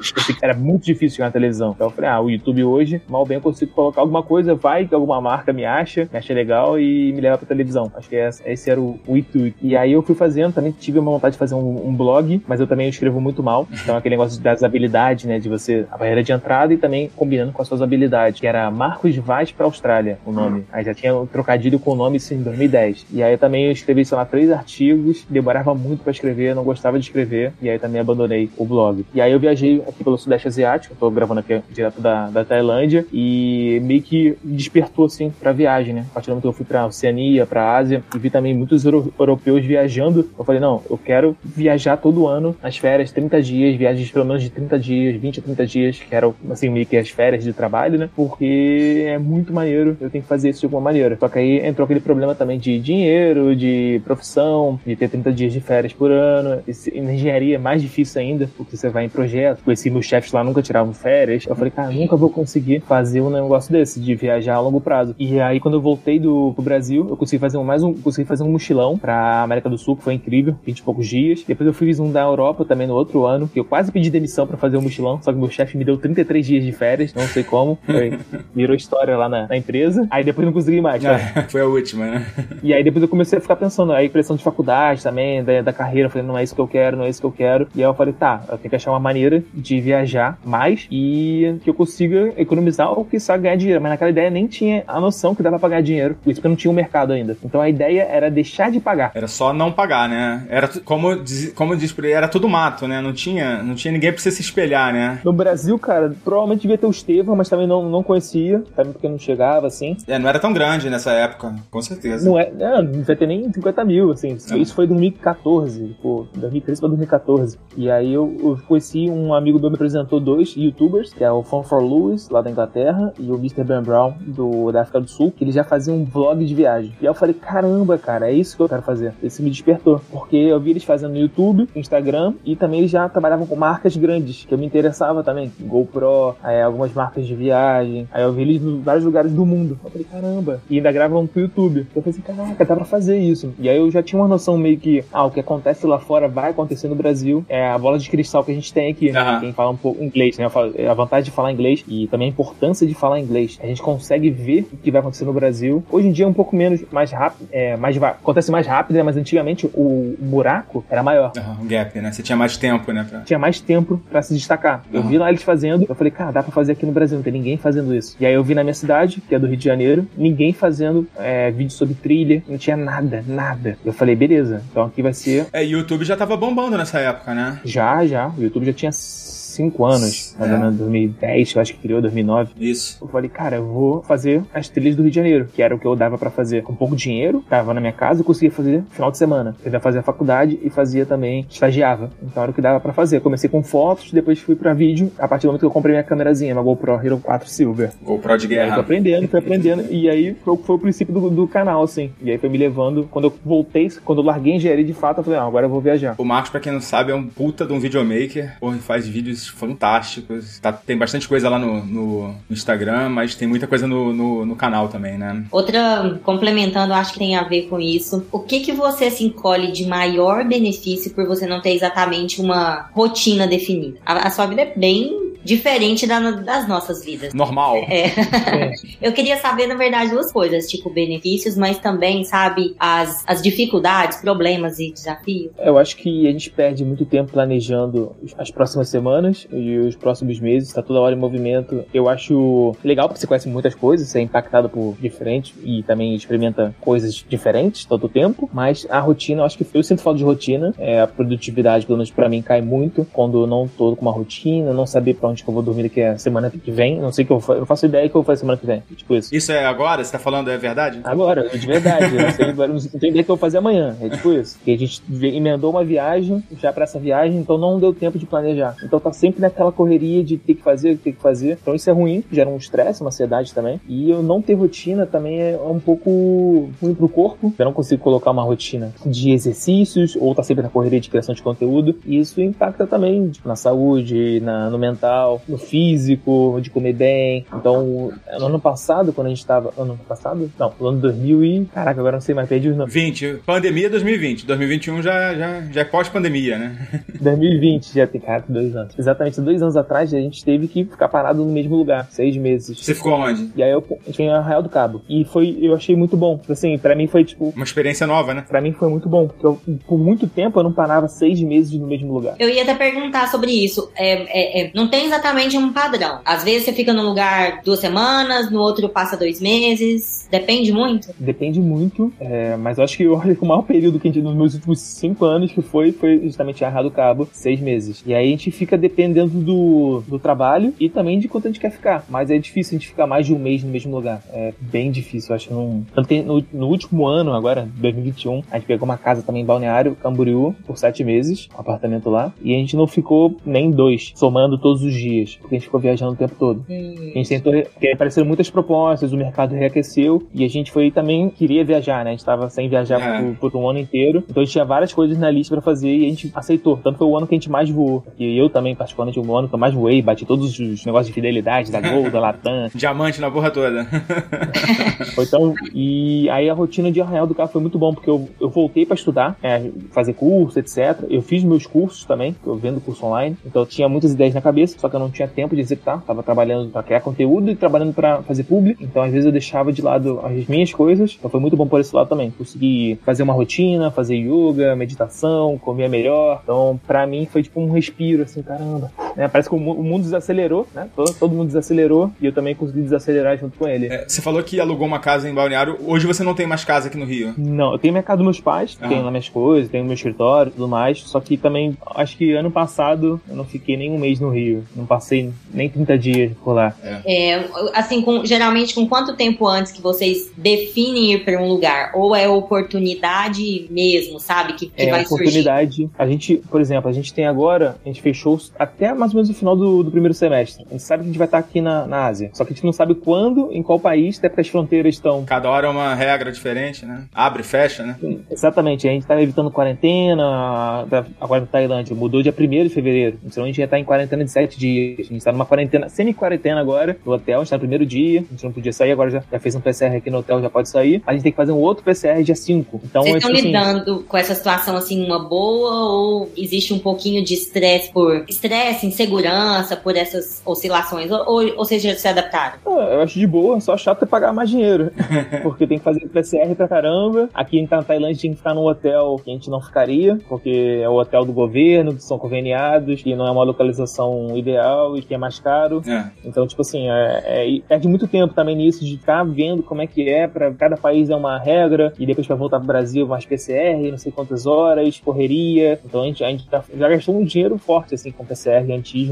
era muito difícil chegar na televisão. Então eu falei, ah, o YouTube hoje, mal bem eu consigo colocar alguma coisa, vai que alguma marca me acha, me acha legal e me leva pra televisão. Acho que esse era o, o intuito. E aí eu fui fazendo, também tive uma vontade de fazer um, um blog, mas eu também escrevo muito mal. Então aquele negócio das habilidades, né, de você, a barreira de entrada e também combinando com as suas habilidades, que era Marcos Vaz pra Austrália, o nome. Aí já tinha um trocadilho com o nome isso em 2010. E aí também eu escrevi, sei lá, três artigos, demorava muito para escrever, não gostava de escrever, e aí também abandonei o blog. E aí eu viajei aqui pelo Sudeste Asiático, tô gravando aqui direto da, da Tailândia, e meio que despertou, assim, pra viagem, né? A partir do momento que eu fui pra Oceania, pra Ásia, e vi também muitos euro europeus viajando, eu falei, não, eu quero viajar todo ano, nas férias, 30 dias, viagens pelo menos de 30 dias, 20 a 30 dias, que eram, assim, meio que as férias de trabalho, né? Porque é muito maneiro, eu tenho que fazer isso de alguma maneira. Só que aí entrou aquele problema também de dinheiro, de profissão, de ter 30 dias de férias por ano. E na engenharia é mais difícil ainda, porque você vai em projeto. Conheci meus chefes lá, nunca tiravam férias. Eu falei, cara, nunca vou conseguir fazer um negócio desse, de viajar a longo prazo. E aí, quando eu voltei do pro Brasil, eu consegui fazer um, mais um, consegui fazer um mochilão pra América do Sul, foi incrível, 20 e poucos dias. Depois eu fiz um da Europa também no outro ano, que eu quase pedi demissão para fazer o um mochilão, só que meu chefe me deu 33 dias de férias, não sei como. Foi, virou história lá na, na, empresa. Aí depois não consegui mais. É, foi a última, né? E aí depois eu comecei a ficar pensando, aí pressão de faculdade também, da, da carreira, eu falei, não é isso que eu quero, não é isso que eu quero. E aí eu falei, tá, eu tenho que achar uma maneira de viajar mais e que eu consiga economizar ou que só ganhar dinheiro. Mas naquela ideia nem tinha a noção que dava pra ganhar dinheiro, por isso que eu não tinha o um mercado ainda. Então a ideia era deixar de pagar. Era só não pagar, né? Era como como diz por aí, era tudo mato, né? Não tinha, não tinha ninguém pra você se espelhar, né? No Brasil, cara, provavelmente devia ter o Estevão, mas também não, não conhecia, também porque não chegava assim. É, não era tão grande nessa época, com certeza. Não é, não, não vai ter nem 50 mil, assim. É. Isso foi em 2014, tipo, 2013 pra 2014. E aí eu, eu conheci um amigo meu me apresentou dois youtubers, que é o Fun for Lewis, lá da Inglaterra, e o Mr. Ben Brown, do, da África do Sul, que eles já faziam um vlog de viagem. E aí eu falei, caramba, cara, é isso que eu quero fazer. Esse me despertou. Porque eu vi eles fazendo no YouTube, Instagram, e também eles já trabalhavam com marcas grandes, que eu me interessava também. GoPro, aí algumas marcas de viagem. Aí eu vi eles em vários lugares do mundo. Eu falei, caramba. E ainda gravam pro YouTube. Eu falei assim, caraca, dá pra fazer isso. E aí eu já tinha uma noção meio que, ah, o que acontece lá fora vai acontecer no Brasil. É a bola de cristal que a gente tem aqui. Uhum. Quem fala um pouco inglês, né? É a vantagem de falar inglês e também a importância de falar inglês. A gente consegue ver o que vai acontecer no Brasil. Hoje em dia é um pouco menos, mais rápido, é, mais acontece mais rápido, né? Mas antigamente o, buraco era maior. Uhum, gap, né? Você tinha mais tempo, né? Pra... Tinha mais tempo para se destacar. Eu vi lá eles fazendo, eu falei, cara, dá pra fazer aqui no Brasil, não tem ninguém fazendo isso. E aí eu vi na minha cidade, que é do Rio de Janeiro, ninguém fazendo é, vídeo sobre trilha, não tinha nada, nada. Eu falei, beleza, então aqui vai ser. É, YouTube já tava bombando nessa época, né? Já, já. O YouTube já tinha cinco anos, mais ou menos 2010, eu acho que criou, 2009. Isso. Eu falei, cara, eu vou fazer as trilhas do Rio de Janeiro, que era o que eu dava para fazer com pouco dinheiro, tava na minha casa e conseguia fazer final de semana. Eu ia fazer a faculdade e fazia também, estagiava. Então era o que dava para fazer. Comecei com fotos, depois fui para vídeo, a partir do momento que eu comprei minha câmerazinha, uma GoPro Hero 4 Silver. GoPro de guerra. Fui aprendendo, fui aprendendo, e aí foi, foi o princípio do, do, canal, assim. E aí foi me levando, quando eu voltei, quando eu larguei engenharia de fato, eu falei, não, agora eu vou viajar. O Marcos, pra quem não sabe, é um puta de um videomaker, porra, faz vídeos fantásticos Tá, tem bastante coisa lá no, no, Instagram, mas tem muita coisa no, no, no, canal também, né? Outra, complementando, acho que tem a ver com isso. O que que você se encolhe de maior benefício por você não ter exatamente uma rotina definida? A, a sua vida é bem diferente da, das nossas vidas. Normal. É. é. Eu queria saber, na verdade, duas coisas, tipo benefícios, mas também, sabe, as, as dificuldades, problemas e desafios. Eu acho que a gente perde muito tempo planejando as próximas semanas e os próximos meses, tá toda hora em movimento. Eu acho legal porque você conhece muitas coisas, você é impactado por diferentes e também experimenta coisas diferentes todo o tempo, mas a rotina, eu acho que eu sinto falta de rotina, é, a produtividade, pelo menos pra mim, cai muito quando eu não tô com uma rotina, não saber pra onde que eu vou dormir daqui a semana que vem. Não sei o que eu faço. Eu faço ideia que eu vou fazer semana que vem. Tipo isso. Isso é agora? Você tá falando é verdade? Agora, de verdade. eu não, sei, não tenho ideia que eu vou fazer amanhã. É tipo isso. E a gente emendou uma viagem já pra essa viagem, então não deu tempo de planejar. Então tá sempre naquela correria de ter que fazer, ter que fazer. Então isso é ruim, gera um estresse, uma ansiedade também. E eu não ter rotina também é um pouco ruim pro corpo. Eu não consigo colocar uma rotina de exercícios ou tá sempre na correria de criação de conteúdo. E isso impacta também tipo, na saúde, na, no mental, no físico, de comer bem. Então, no ano passado, quando a gente tava. Ano passado? Não, no ano 2000 e. Caraca, agora não sei mais, perdi os nomes. 20. Pandemia 2020. 2021 já, já, já é pós-pandemia, né? 2020 já tem, cara, dois anos. Exatamente, dois anos atrás a gente teve que ficar parado no mesmo lugar, seis meses. Você ficou onde? E aí eu, a gente foi em Arraial do Cabo. E foi, eu achei muito bom. Assim, pra mim foi tipo. Uma experiência nova, né? Pra mim foi muito bom, porque eu, por muito tempo eu não parava seis meses no mesmo lugar. Eu ia até perguntar sobre isso. É, é, é, não tem exatamente um padrão. Às vezes você fica num lugar duas semanas, no outro passa dois meses. Depende muito? Depende muito, é, mas eu acho que eu acho que o maior período que a gente, nos meus últimos cinco anos, que foi, foi justamente Arraial do Cabo, seis meses. E aí a gente fica dependendo do, do trabalho e também de quanto a gente quer ficar. Mas é difícil a gente ficar mais de um mês no mesmo lugar. É bem difícil, eu acho que não. Tanto que no, no último ano, agora, 2021, a gente pegou uma casa também em Balneário, Camboriú, por sete meses, um apartamento lá. E a gente não ficou nem dois, somando todos os dias, porque a gente ficou viajando o tempo todo. A gente tentou, porque apareceram muitas propostas, o mercado reaqueceu e a gente foi também, queria viajar, né? A gente tava sem viajar É. por, por um ano inteiro. Então a gente tinha várias coisas na lista pra fazer e a gente aceitou. Tanto foi o ano que a gente mais voou. E eu também, particularmente, o ano que eu mais voei, bati todos os negócios de fidelidade da Gol, da Latam. Diamante na porra toda. Foi Então, e aí a rotina de Arraial do Cabo foi muito bom, porque eu, eu voltei pra estudar, é, fazer curso, etc. Eu fiz meus cursos também, que eu vendo curso online. Então eu tinha muitas ideias na cabeça, só que eu não tinha tempo de executar. Tava trabalhando pra criar conteúdo e trabalhando pra fazer publi. Então às vezes eu deixava de lado as minhas coisas. Então foi muito bom por esse lado também. Consegui fazer uma rotina, fazer yoga, meditação, comer melhor. Então pra mim foi tipo um respiro, assim, caramba. Né? Parece que o mu- o mundo desacelerou, né? Todo, todo mundo desacelerou e eu também consegui desacelerar junto com ele. É, você falou que alugou uma casa em Balneário. Hoje você não tem mais casa aqui no Rio. Não, eu tenho minha casa dos meus pais, Aham. tenho lá minhas coisas, tenho meu escritório e tudo mais. Só que também, acho que ano passado eu não fiquei nem um mês no Rio. Não passei nem 30 dias por lá. É, assim, com- geralmente, com quanto tempo antes que vocês definem ir para um lugar? Ou é oportunidade mesmo, sabe? Que, que é vai surgir? oportunidade. A gente, por exemplo, a gente tem agora, a gente fechou até mais ou menos o final do, do primeiro semestre. A gente sabe que a gente vai estar aqui na, na Ásia. Só que a gente não sabe quando, em qual país, até porque as fronteiras estão Cada hora é uma regra diferente, né? Abre e fecha, né? Exatamente, a gente tá evitando quarentena, tá- agora na Tailândia, mudou dia 1 de fevereiro, senão a gente ia estar em quarentena de 7 dias. A gente tá numa quarentena, semi-quarentena agora, no hotel, a gente tá no primeiro dia, a gente não podia sair, agora já, já fez um PCR aqui no hotel, já pode sair. A gente tem que fazer um outro PCR dia 5. Então, Vocês é estão tipo assim, lidando com essa situação assim, uma boa ou existe um pouquinho de estresse por estresse, insegurança por essas oscilações? Ou, ou, já se adaptaram? Ah, eu acho de boa, só chato é pagar mais dinheiro. porque tem que fazer PCR pra caramba. Aqui a gente tá na Tailândia, tinha que ficar num hotel que a gente não ficaria, porque é o hotel do governo, que são conveniados, e não é uma localização ideal e que é mais caro. É. Então, tipo assim, é, é, perde muito tempo também nisso de ficar vendo como é que é, pra cada país é uma regra, e depois pra voltar pro Brasil mais PCR, não sei quantas horas, correria. Então a gente, a gente já, já gastou um dinheiro forte, assim, com PCR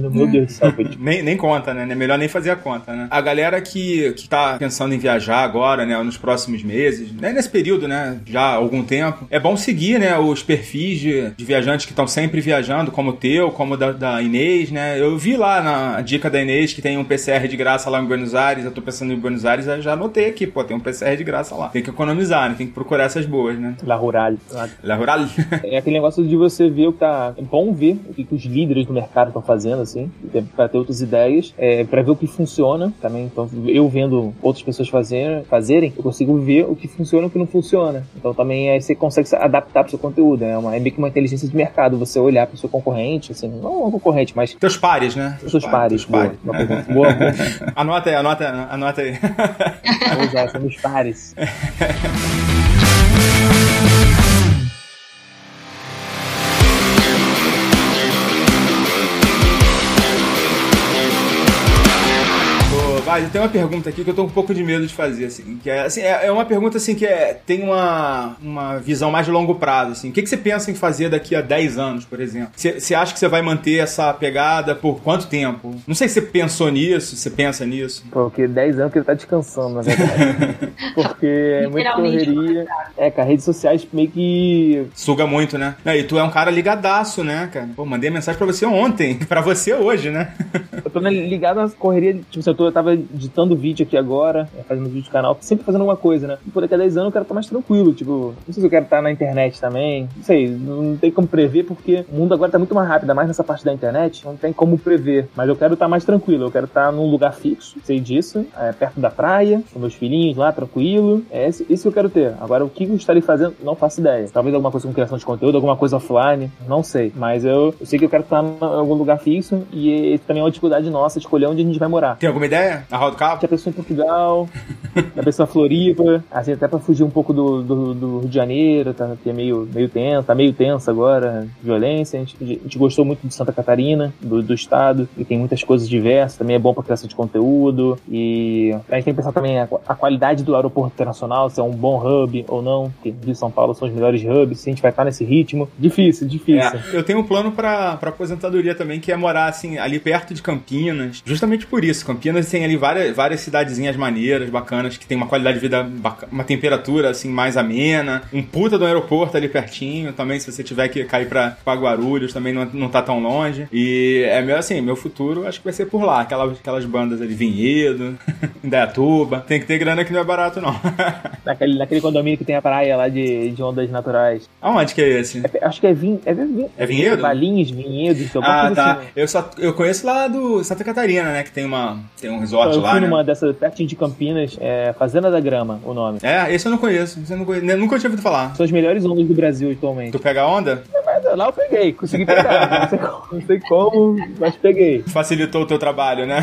meu Deus do céu, tipo, Nem, nem conta, né? Melhor nem fazer a conta, né? A galera que, que tá pensando em viajar agora, né? Nos próximos meses, né? Nesse período, né? Já há algum tempo. É bom seguir, né? Os perfis de, de viajantes que estão sempre viajando, como o teu, como o da, da Inês, né? Eu vi lá na dica da Inês que tem um PCR de graça lá em Buenos Aires. Eu tô pensando em Buenos Aires, eu já anotei aqui, pô, tem um PCR de graça lá. Tem que economizar, né? Tem que procurar essas boas, né? La Rural. La Rural. É aquele negócio de você ver o que tá. É bom ver o que, que os líderes do mercado estão fazendo, assim, pra ter outras ideias, é, pra ver o que funciona também. Então, eu vendo outras pessoas fazer, fazerem, eu consigo ver o que funciona e o que não funciona. Então, também é, você consegue se adaptar pro seu conteúdo. É, uma, é meio que uma inteligência de mercado. Você olhar pro seu concorrente, assim, não um concorrente, mas Teus pares, né? os seus pares. teus Boa, pergunta. boa, boa. Anota aí, anota, anota aí. Vou usar, são os pares. Mas eu tenho uma pergunta aqui que eu tô com um pouco de medo de fazer, assim. Que é, assim, é, é uma pergunta, assim, que é, tem uma, uma visão mais de longo prazo, assim. O que, que você pensa em fazer daqui a 10 anos, por exemplo? Você você acha que você vai manter essa pegada por quanto tempo? Não sei se você pensou nisso, você pensa nisso. Porque 10 anos que ele tá descansando, na verdade. Porque é muita correria. É, cara, redes sociais meio que. Suga muito, né? E tu é um cara ligadaço, né, cara? Pô, mandei mensagem pra você ontem. pra você hoje, né? Eu tô né, ligado nas correrias. Tipo, assim, eu, tô, eu tava editando vídeo aqui agora, é, fazendo vídeo do canal, sempre fazendo alguma coisa, né? Por daqui a 10 anos eu quero estar mais tranquilo. Tipo, não sei se eu quero estar na internet também. Não sei, não tem como prever, porque o mundo agora tá muito mais rápido, mais nessa parte da internet. Não tem como prever. Mas eu quero estar mais tranquilo. Eu quero estar num lugar fixo, sei disso, é, perto da praia, com meus filhinhos lá, tranquilo. É esse- isso que eu quero ter. Agora, o que eu estarei fazendo, não faço ideia. Talvez alguma coisa com criação de conteúdo, alguma coisa offline, não sei. Mas eu, eu sei que eu quero estar em algum lugar fixo e também é uma dificuldade nossa escolher onde a gente vai morar. Tem alguma ideia? Na Roda do Cabo? Já pensou em Portugal, já pensou em Floripa, assim, até pra fugir um pouco do, do, do Rio de Janeiro, tá, que é meio, meio tenso, tá meio tenso agora, violência. A gente, a gente gostou muito de Santa Catarina, do, do estado, e tem muitas coisas diversas, também é bom pra criação de conteúdo, e a gente tem que pensar também a, a qualidade do aeroporto internacional, se é um bom hub ou não, porque Rio e São Paulo são os melhores hubs, se a gente vai estar nesse ritmo. Difícil, difícil. É, eu tenho um plano pra, pra aposentadoria também, que é morar, assim, ali perto de Campinas. Justamente por isso. Campinas tem ali várias, várias cidadezinhas maneiras, bacanas, que tem uma qualidade de vida, baca- uma temperatura, assim, mais amena. Um puta do aeroporto ali pertinho. Também, se você tiver que cair pra, pra Guarulhos, também não, não tá tão longe. E é meu, assim, meu futuro acho que vai ser por lá. Aquelas, aquelas bandas ali, Vinhedo, Indaiatuba. Tem que ter grana que não é barato, não. Naquele, naquele condomínio que tem a praia lá de, de ondas naturais. Aonde que é esse? É- acho que é, vin, é, vin, É Vinhedo? Valinhos, Vinhedos, alguma Ah, tá. assim. Eu só eu conheço lá do Santa Catarina, né? Que tem uma tem um resort Eu lá, fui né? numa dessa pertinho de Campinas, é Fazenda da Grama, o nome. É, esse eu não conheço. Esse eu não conheço. Nunca tinha ouvido falar. São as melhores ondas do Brasil atualmente. Tu pega onda? Mas lá eu peguei, consegui pegar. não, sei como, não sei como, mas peguei. Facilitou o teu trabalho, né?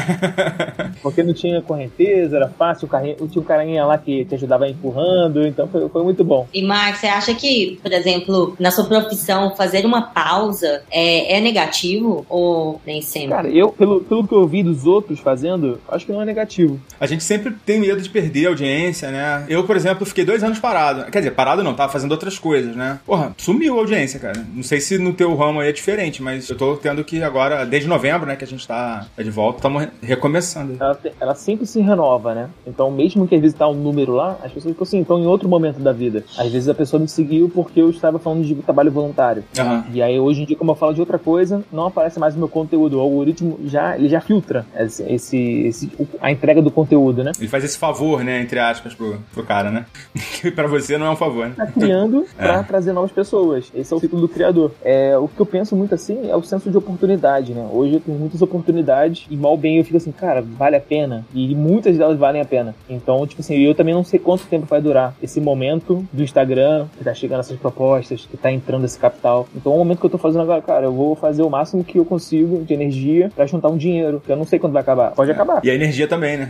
Porque não tinha correnteza, era fácil, o carrinho, tinha um carinha lá que te ajudava empurrando, então foi, foi muito bom. E Marcos, você acha que, por exemplo, na sua profissão, fazer uma pausa é, é negativo ou nem sempre? Cara, eu, pelo, pelo que eu vi dos outros fazendo, acho que não é negativo. A gente sempre tem medo de perder a audiência, né? Eu, por exemplo, fiquei dois anos parado. Quer dizer, parado não, tava fazendo outras coisas, né? Porra, sumiu a audiência, cara. Não sei se no teu ramo aí é diferente, mas eu tô tendo que agora, desde novembro, né, que a gente tá de volta, estamos recomeçando. ela, te- ela sempre se renova, né? Então, mesmo que às vezes tá um número lá, as pessoas ficam assim, estão em outro momento da vida. Às vezes a pessoa me seguiu porque eu estava falando de trabalho voluntário. Aham. E aí, hoje em dia, como eu falo de outra coisa, não aparece mais o meu conteúdo. O algoritmo já, ele já filtra esse, esse, esse- o- a entrega do conteúdo, né? Ele faz esse favor, né, entre aspas, pro, pro cara, né? Que pra você não é um favor, né? Tá criando pra É. trazer novas pessoas. Esse é o ciclo do criador. É, o que eu penso muito assim é o senso de oportunidade, né? Hoje eu tenho muitas oportunidades e mal bem eu fico assim, cara, vale a pena. E muitas delas valem a pena. Então, tipo assim, eu também não sei quanto tempo vai durar esse momento do Instagram, que tá chegando essas propostas, que tá entrando esse capital. Então, é o momento que eu tô fazendo agora, cara, eu vou fazer o máximo que eu consigo de energia pra juntar um dinheiro, que eu não sei quando vai acabar. Pode acabar. E a energia também, né?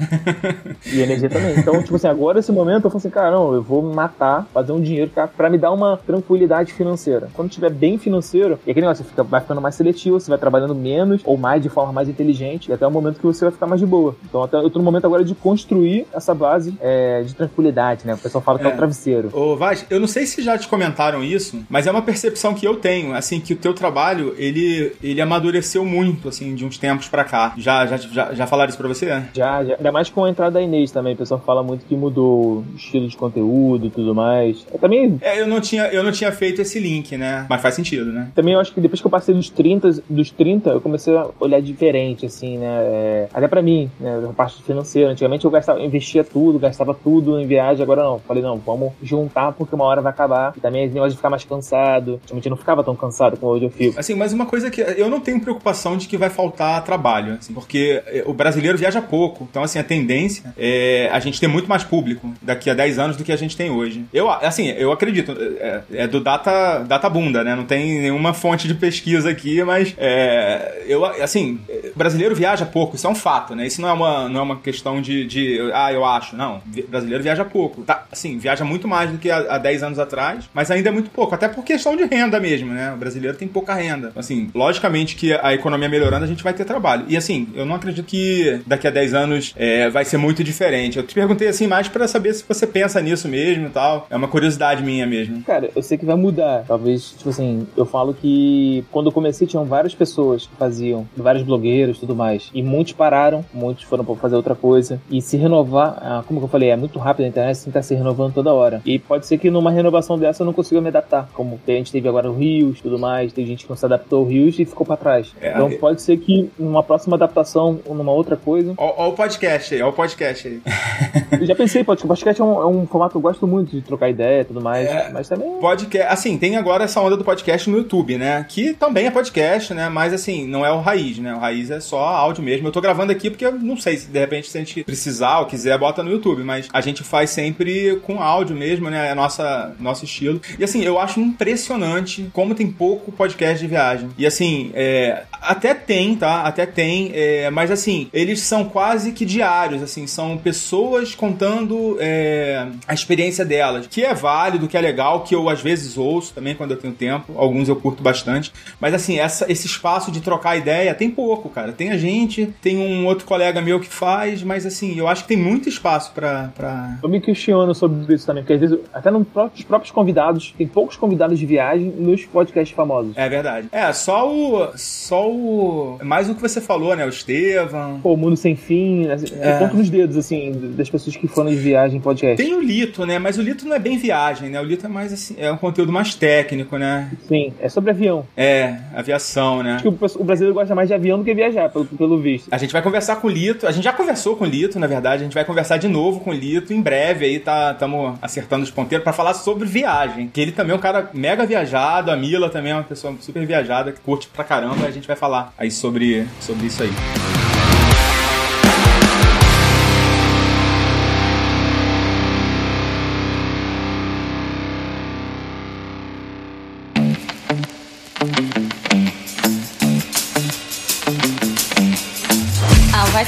E energia também. Então, tipo assim, agora esse momento eu falo assim, cara, não, eu vou matar, fazer um dinheiro pra, pra me dar uma tranquilidade financeira. Quando tiver bem financeiro, e aquele negócio, você fica, vai ficando mais seletivo, você vai trabalhando menos ou mais de forma mais inteligente, e até o momento que você vai ficar mais de boa. Então, até, eu tô no momento agora de construir essa base é, de tranquilidade, né? O pessoal fala que é, É. o travesseiro. Ô, Vaz, eu não sei se já te comentaram isso, mas é uma percepção que eu tenho, assim, que o teu trabalho, ele, ele amadureceu muito, assim, de uns tempos pra cá. Já, já, já, já falaram isso pra você? Já, já, ainda mais com a entrada da Inês também, o pessoal fala muito que mudou o estilo de conteúdo e tudo mais. Eu também É, eu não tinha, eu não tinha feito esse link, né? Mas faz sentido, né? Também eu acho que depois que eu passei dos 30, dos 30 eu comecei a olhar diferente, assim, né? É, até pra mim, né? Na parte financeira. Antigamente eu gastava, investia tudo, gastava tudo em viagem, agora não. Falei, não, vamos juntar porque uma hora vai acabar. E também esse negócio de ficar mais cansado. Antigamente eu não ficava tão cansado como hoje eu fico. Assim, mas uma coisa que eu não tenho preocupação de que vai faltar trabalho, assim, porque eh, o brasileiro viaja pouco. Então, assim, a tendência é a gente ter muito mais público daqui a 10 anos do que a gente tem hoje. Eu, assim, eu acredito, é, é do data, data bunda, né? Não, tem nenhuma fonte de pesquisa aqui, mas é, eu, assim, brasileiro viaja pouco, isso é um fato, né? Isso não é uma, não é uma questão de, de ah, eu acho. Não, brasileiro viaja pouco. Tá, assim, viaja muito mais do que há, há 10 anos atrás, mas ainda é muito pouco, até por questão de renda mesmo, né? O brasileiro tem pouca renda. Assim, logicamente que a economia melhorando, a gente vai ter trabalho. E assim, eu não acredito que daqui a 10 anos é, vai ser muito diferente. Eu te perguntei assim mais para saber se você pensa nisso mesmo e tal. É uma curiosidade minha mesmo. Cara, eu sei que vai mudar. Talvez, tipo assim, eu falo que quando eu comecei tinham várias pessoas que faziam, vários blogueiros e tudo mais. E muitos pararam, muitos foram para fazer outra coisa. E se renovar, ah, como que eu falei, é muito rápido a internet, que estar se renovando toda hora. E pode ser que numa renovação dessa eu não consiga me adaptar. Como a gente teve agora o Rios e tudo mais, tem gente que não se adaptou ao Rios e ficou para trás. É, então pode ser que numa próxima adaptação ou numa outra coisa. Ó, o podcast aí, ó o podcast aí. eu já pensei, podcast é um, é um formato que eu gosto muito de trocar ideia e tudo mais, é, mas também. Podcast, assim, tem agora essa onda do podcast no YouTube, né? Que também é podcast, né? Mas assim, não é o raiz, né? O raiz é só áudio mesmo. Eu tô gravando aqui porque eu não sei se de repente se a gente precisar ou quiser, bota no YouTube, mas a gente faz sempre com áudio mesmo, né? É nossa, nosso estilo. E assim, eu acho impressionante como tem pouco podcast de viagem. E assim, é, até tem, tá? Até tem, é, mas assim, eles são quase que diários, assim, são pessoas contando é, a experiência delas, que é válido, que é legal, que eu às vezes ouço também quando eu tenho tempo, alguns eu curto bastante, mas assim, essa, esse espaço de trocar ideia tem pouco, cara. Tem a gente, tem um outro colega meu que faz, mas assim, eu acho que tem muito espaço pra. pra... Eu me questiono sobre isso também, porque às vezes, até nos próprios, próprios convidados, tem poucos convidados de viagem nos podcasts famosos. É verdade. É, só o. Só o. Mais o que você falou, né? O Estevam. Pô, o Mundo Sem Fim. Assim, é. conto nos dedos, assim, das pessoas que foram de viagem em podcast. Tem o Lito, né? Mas o Lito não é bem viagem, né? O Lito é mais assim, é um conteúdo mais técnico, né? Sim, é sobre avião. É, aviação, né? Acho que o, o brasileiro gosta mais de avião do que viajar, pelo, pelo visto. A gente vai conversar com o Lito. A gente já conversou com o Lito, na verdade. A gente vai conversar de novo com o Lito em breve. Aí tá, estamos acertando os ponteiros para falar sobre viagem. Que ele também é um cara mega viajado. A Mila também é uma pessoa super viajada, que curte pra caramba. A gente vai falar aí sobre, sobre isso aí.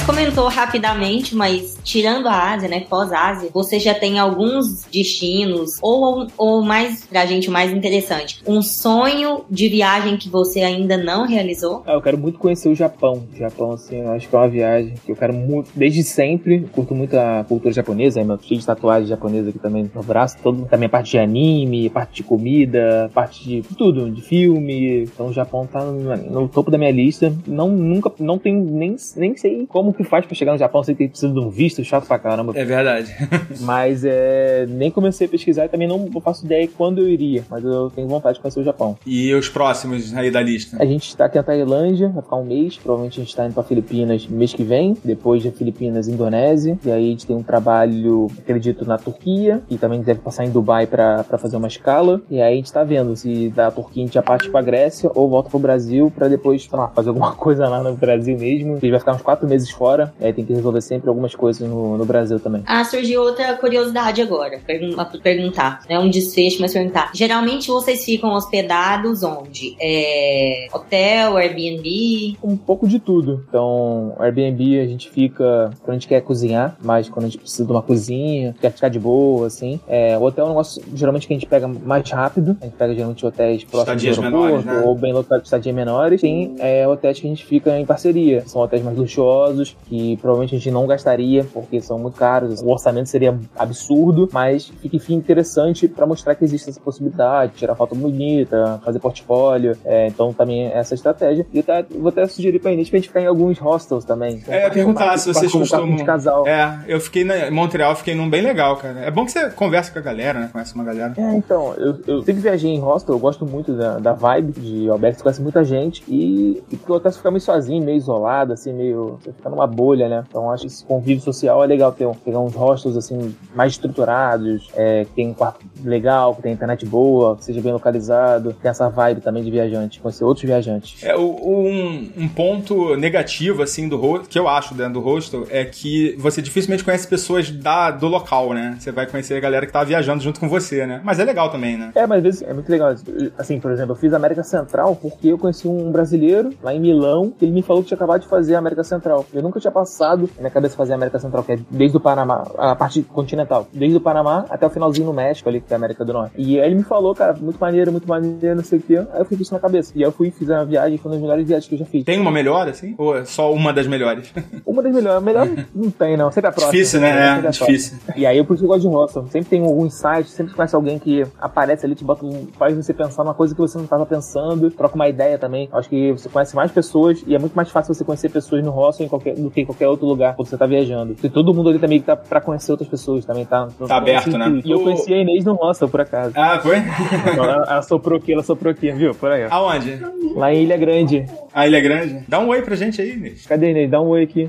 Comentou rapidamente, mas tirando a Ásia, né, pós-Ásia, você já tem alguns destinos, ou, ou mais, pra gente, mais interessante, um sonho de viagem que você ainda não realizou? Ah, eu quero muito conhecer o Japão. O Japão, assim, eu acho que é uma viagem que eu quero muito, desde sempre, curto muito a cultura japonesa, é meu cheio de tatuagem japonesa aqui também no braço, todo, também a parte de anime, parte de comida, parte de tudo, de filme. Então o Japão tá no, no topo da minha lista. Não, nunca, não tenho nem, nem sei como como que faz pra chegar no Japão sem ter precisa de um visto chato pra caramba. É verdade. mas é, nem comecei a pesquisar e também não faço ideia quando eu iria, mas eu tenho vontade de conhecer o Japão. E os próximos aí da lista? A gente tá aqui na Tailândia, vai ficar um mês, provavelmente a gente tá indo pra Filipinas mês que vem, depois de Filipinas, Indonésia, e aí a gente tem um trabalho, acredito, na Turquia, e também deve passar em Dubai pra, pra fazer uma escala, e aí a gente tá vendo se da Turquia a gente já parte pra Grécia ou volta pro Brasil pra depois, sei lá, fazer alguma coisa lá no Brasil mesmo. A gente vai ficar uns quatro meses fora, e aí tem que resolver sempre algumas coisas no, no Brasil também. Ah, surgiu outra curiosidade agora, pergun perguntar, né? Um desfecho, mas perguntar. Geralmente vocês ficam hospedados onde? É... Hotel, Airbnb? Um pouco de tudo. Então, Airbnb a gente fica quando a gente quer cozinhar, mas quando a gente precisa de uma cozinha, quer ficar de boa, assim. É, o hotel é um negócio geralmente que a gente pega mais rápido. A gente pega geralmente hotéis próximos Estadias do aeroporto menores, né? ou bem localizados, estadias menores. Tem é, hotéis que a gente fica em parceria. São hotéis mais luxuosos, que provavelmente a gente não gastaria, porque são muito caros, o orçamento seria absurdo, mas fica enfim interessante para mostrar que existe essa possibilidade, tirar foto bonita, fazer portfólio, é, então também é essa estratégia. E eu até, vou até sugerir pra Inês pra gente ficar em alguns hostels também. Então, é, perguntar se vocês costumam... De casal. É, eu fiquei na, em Montreal, fiquei num bem legal, cara. É bom que você conversa com a galera, né, conhece uma galera. É, então, eu, eu sempre viajei em hostel, eu gosto muito da, da vibe de Alberto, você conhece muita gente, e, e o hotel fica meio sozinho, meio isolado, assim, meio... Você tá numa bolha, né? Então acho que esse convívio social é legal ter um, pegar uns hostels assim mais estruturados, é, que tem um quarto legal, que tem internet boa, que seja bem localizado, tem essa vibe também de viajante, conhecer outros viajantes. É, um, um ponto negativo, assim, do hostel, que eu acho dentro do hostel, é que você dificilmente conhece pessoas da, do local, né? Você vai conhecer a galera que tá viajando junto com você, né? Mas é legal também, né? É, mas às vezes é muito legal. Assim, por exemplo, eu fiz América Central porque eu conheci um brasileiro lá em Milão, que ele me falou que tinha acabado de fazer a América Central. Eu nunca tinha passado na minha cabeça fazer a América Central, que é desde o Panamá, a parte continental, desde o Panamá até o finalzinho no México ali, que é a América do Norte. E aí ele me falou, cara, muito maneiro, muito maneiro, não sei o quê. Aí eu com isso na cabeça. E aí eu fui, fiz uma viagem, foi uma das melhores viagens que eu já fiz. Tem uma melhor, assim? Ou é só uma das melhores? Uma das melhores, a melhor não tem, não. Sempre a próxima. Difícil, né? É, a próxima. difícil. E aí eu por isso eu gosto de hostel. Sempre tem algum insight, sempre conhece alguém que aparece ali, te bota um, faz você pensar numa coisa que você não estava pensando, troca uma ideia também. Acho que você conhece mais pessoas e é muito mais fácil você conhecer pessoas no hostel em qualquer, do que em qualquer outro lugar quando você tá viajando. E todo mundo ali também que tá pra conhecer outras pessoas também, tá? Tá aberto, né? E eu O- conheci a Inês no hostel, por acaso. Ah, foi? Então, ela, ela soprou aqui, ela soprou aqui, viu? Por aí. Aonde? Lá em Ilha Grande. A Ilha Grande? Dá um oi pra gente aí, Inês. Cadê a Inês? Dá um oi aqui.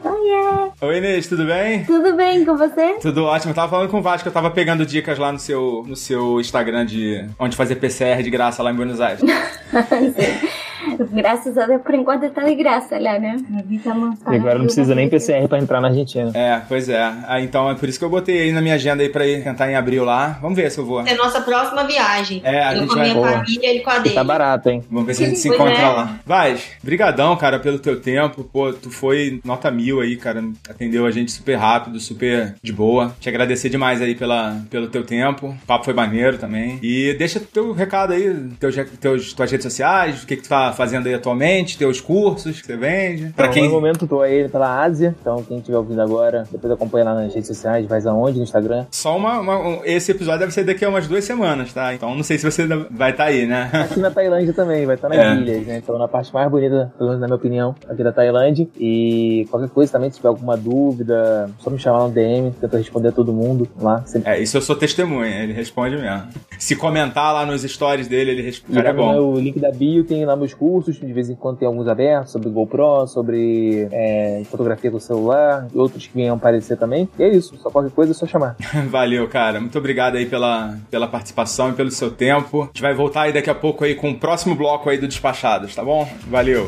Oi, Inês, tudo bem? Tudo bem com você? Tudo ótimo. Eu tava falando com o Vasco, eu tava pegando dicas lá no seu, no seu Instagram de onde fazer PCR de graça lá em Buenos Aires. Graças a Deus, por enquanto tá de graça lá, né? Estamos E agora não precisa nem PCR pra entrar na Argentina. É, pois é. Ah, então é por isso que eu botei aí na minha agenda aí pra ir tentar em abril lá. Vamos ver se eu vou. É nossa próxima viagem. É, a eu gente com a vai- minha Boa. família, ele com a E dele. tá barato, hein? Vamos ver se a gente se encontra é. lá. Vaz, brigadão, cara, pelo teu tempo. Pô, tu foi nota mil aí, cara. Atendeu a gente super rápido, super de boa. Te agradecer demais aí pela, pelo teu tempo. O papo foi maneiro também. E deixa teu recado aí, teus, teus, tuas redes sociais, o que, que tu tá fazendo aí atualmente, teus cursos que você vende. Pra Então, quem... No momento tô aí pela Ásia, então quem estiver ouvindo agora, depois acompanha lá nas redes sociais, vai aonde, no Instagram. Só uma, uma- um- Esse episódio deve ser daqui a umas duas semanas, tá? Então não sei se você vai estar aí, né? Aqui na Tailândia também, vai estar nas É. ilhas, né? Então na parte mais bonita, pelo menos na minha opinião, aqui da Tailândia. E qualquer coisa também, se tiver alguma dúvida, só me chamar no DM, tento responder a todo mundo lá. Sempre. É, isso eu sou testemunha, ele responde mesmo. Se comentar lá nos stories dele, ele responde. Cara, é no bom. meu link da bio tem lá meus cursos, de vez em quando tem alguns abertos, sobre GoPro, sobre é, fotografia com celular, e outros que venham aparecer também. E é isso, só qualquer coisa é só chamar. Valeu, cara. Muito obrigado aí pela, pela participação e pelo seu tempo. A gente vai voltar aí daqui a pouco aí com o próximo bloco aí do Despachados, tá bom? Valeu.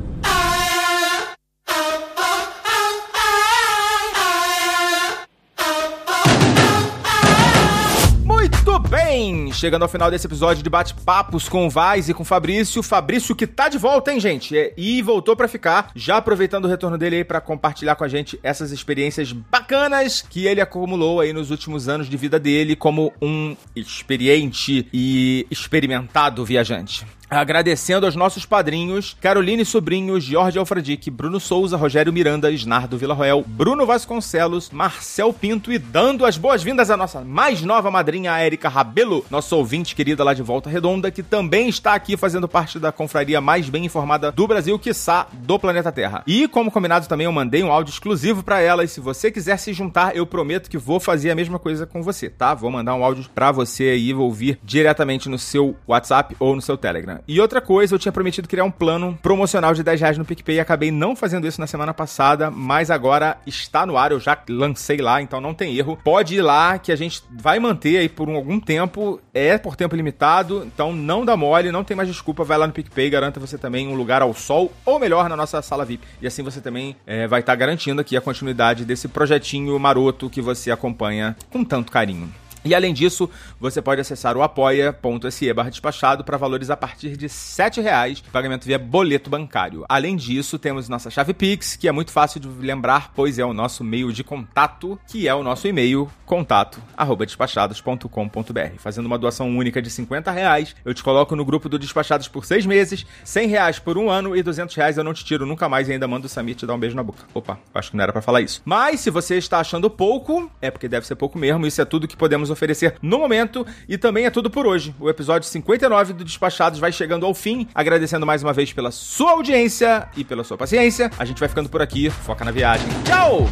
Chegando ao final desse episódio de bate-papos com o Vaz e com o Fabrício. Fabrício que tá de volta, hein, gente? É, E voltou pra ficar, já aproveitando o retorno dele aí pra compartilhar com a gente essas experiências bacanas que ele acumulou aí nos últimos anos de vida dele como um experiente e experimentado viajante. Agradecendo aos nossos padrinhos, Caroline Sobrinho, Jorge Alfredique, Bruno Souza, Rogério Miranda, Isnardo Villarroel, Bruno Vasconcelos, Marcel Pinto e dando as boas-vindas à nossa mais nova madrinha, a Erika Rabelo, nossa ouvinte querida lá de Volta Redonda, que também está aqui fazendo parte da confraria mais bem informada do Brasil, quiçá do planeta Terra. E, como combinado também, eu mandei um áudio exclusivo para ela, e se você quiser se juntar, eu prometo que vou fazer a mesma coisa com você, tá? Vou mandar um áudio para você aí, vou ouvir diretamente no seu WhatsApp ou no seu Telegram. E outra coisa, eu tinha prometido criar um plano promocional de 10 reais no PicPay e acabei não fazendo isso na semana passada, mas agora está no ar, eu já lancei lá, então não tem erro. Pode ir lá que a gente vai manter aí por um- algum tempo, é por tempo limitado, então não dá mole, não tem mais desculpa, vai lá no PicPay, garanta você também um lugar ao sol, ou melhor, na nossa sala VIP. E assim você também é, vai estar garantindo aqui a continuidade desse projetinho maroto que você acompanha com tanto carinho. E além disso, você pode acessar o apoia.se barra despachado para valores a partir de R$ 7,00, pagamento via boleto bancário. Além disso, temos nossa chave Pix, que é muito fácil de lembrar, pois é o nosso meio de contato, que é o nosso e-mail, contato, arroba despachados.com.br. Fazendo uma doação única de 50 reais, eu te coloco no grupo do Despachados por seis meses, 100 reais por um ano e 200 reais eu não te tiro nunca mais e ainda mando o Samir te dar um beijo na boca. Opa, acho que não era para falar isso. Mas se você está achando pouco, é porque deve ser pouco mesmo, isso é tudo que podemos oferecer no momento e também é tudo por hoje. O episódio 59 do Despachados vai chegando ao fim, agradecendo mais uma vez pela sua audiência e pela sua paciência. A gente vai ficando por aqui, foca na viagem. Tchau!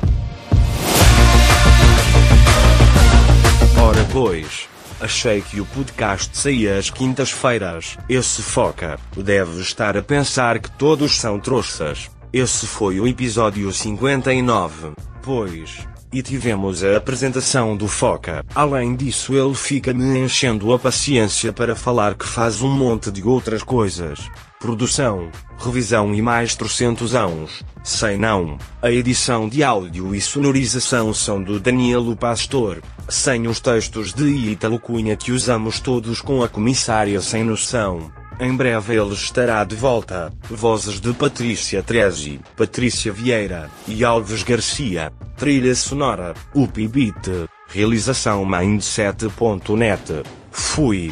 Ora pois. Achei que o podcast saía às quintas-feiras. Esse foca deve estar a pensar que todos são trouxas. Esse foi o episódio 59. Pois. E tivemos a apresentação do Foca. Além disso, ele fica me enchendo a paciência para falar que faz um monte de outras coisas. Produção, revisão e mais trocentos anos. Sei não. A edição de áudio e sonorização são do Danielo Pastor. Sem os textos de Ítalo Cunha que usamos todos com a comissária sem noção. Em breve ele estará de volta. Vozes de Patrícia Trezi, Patrícia Vieira e Alves Garcia. Trilha sonora, Upbeat. Realização Mindset.net. Fui.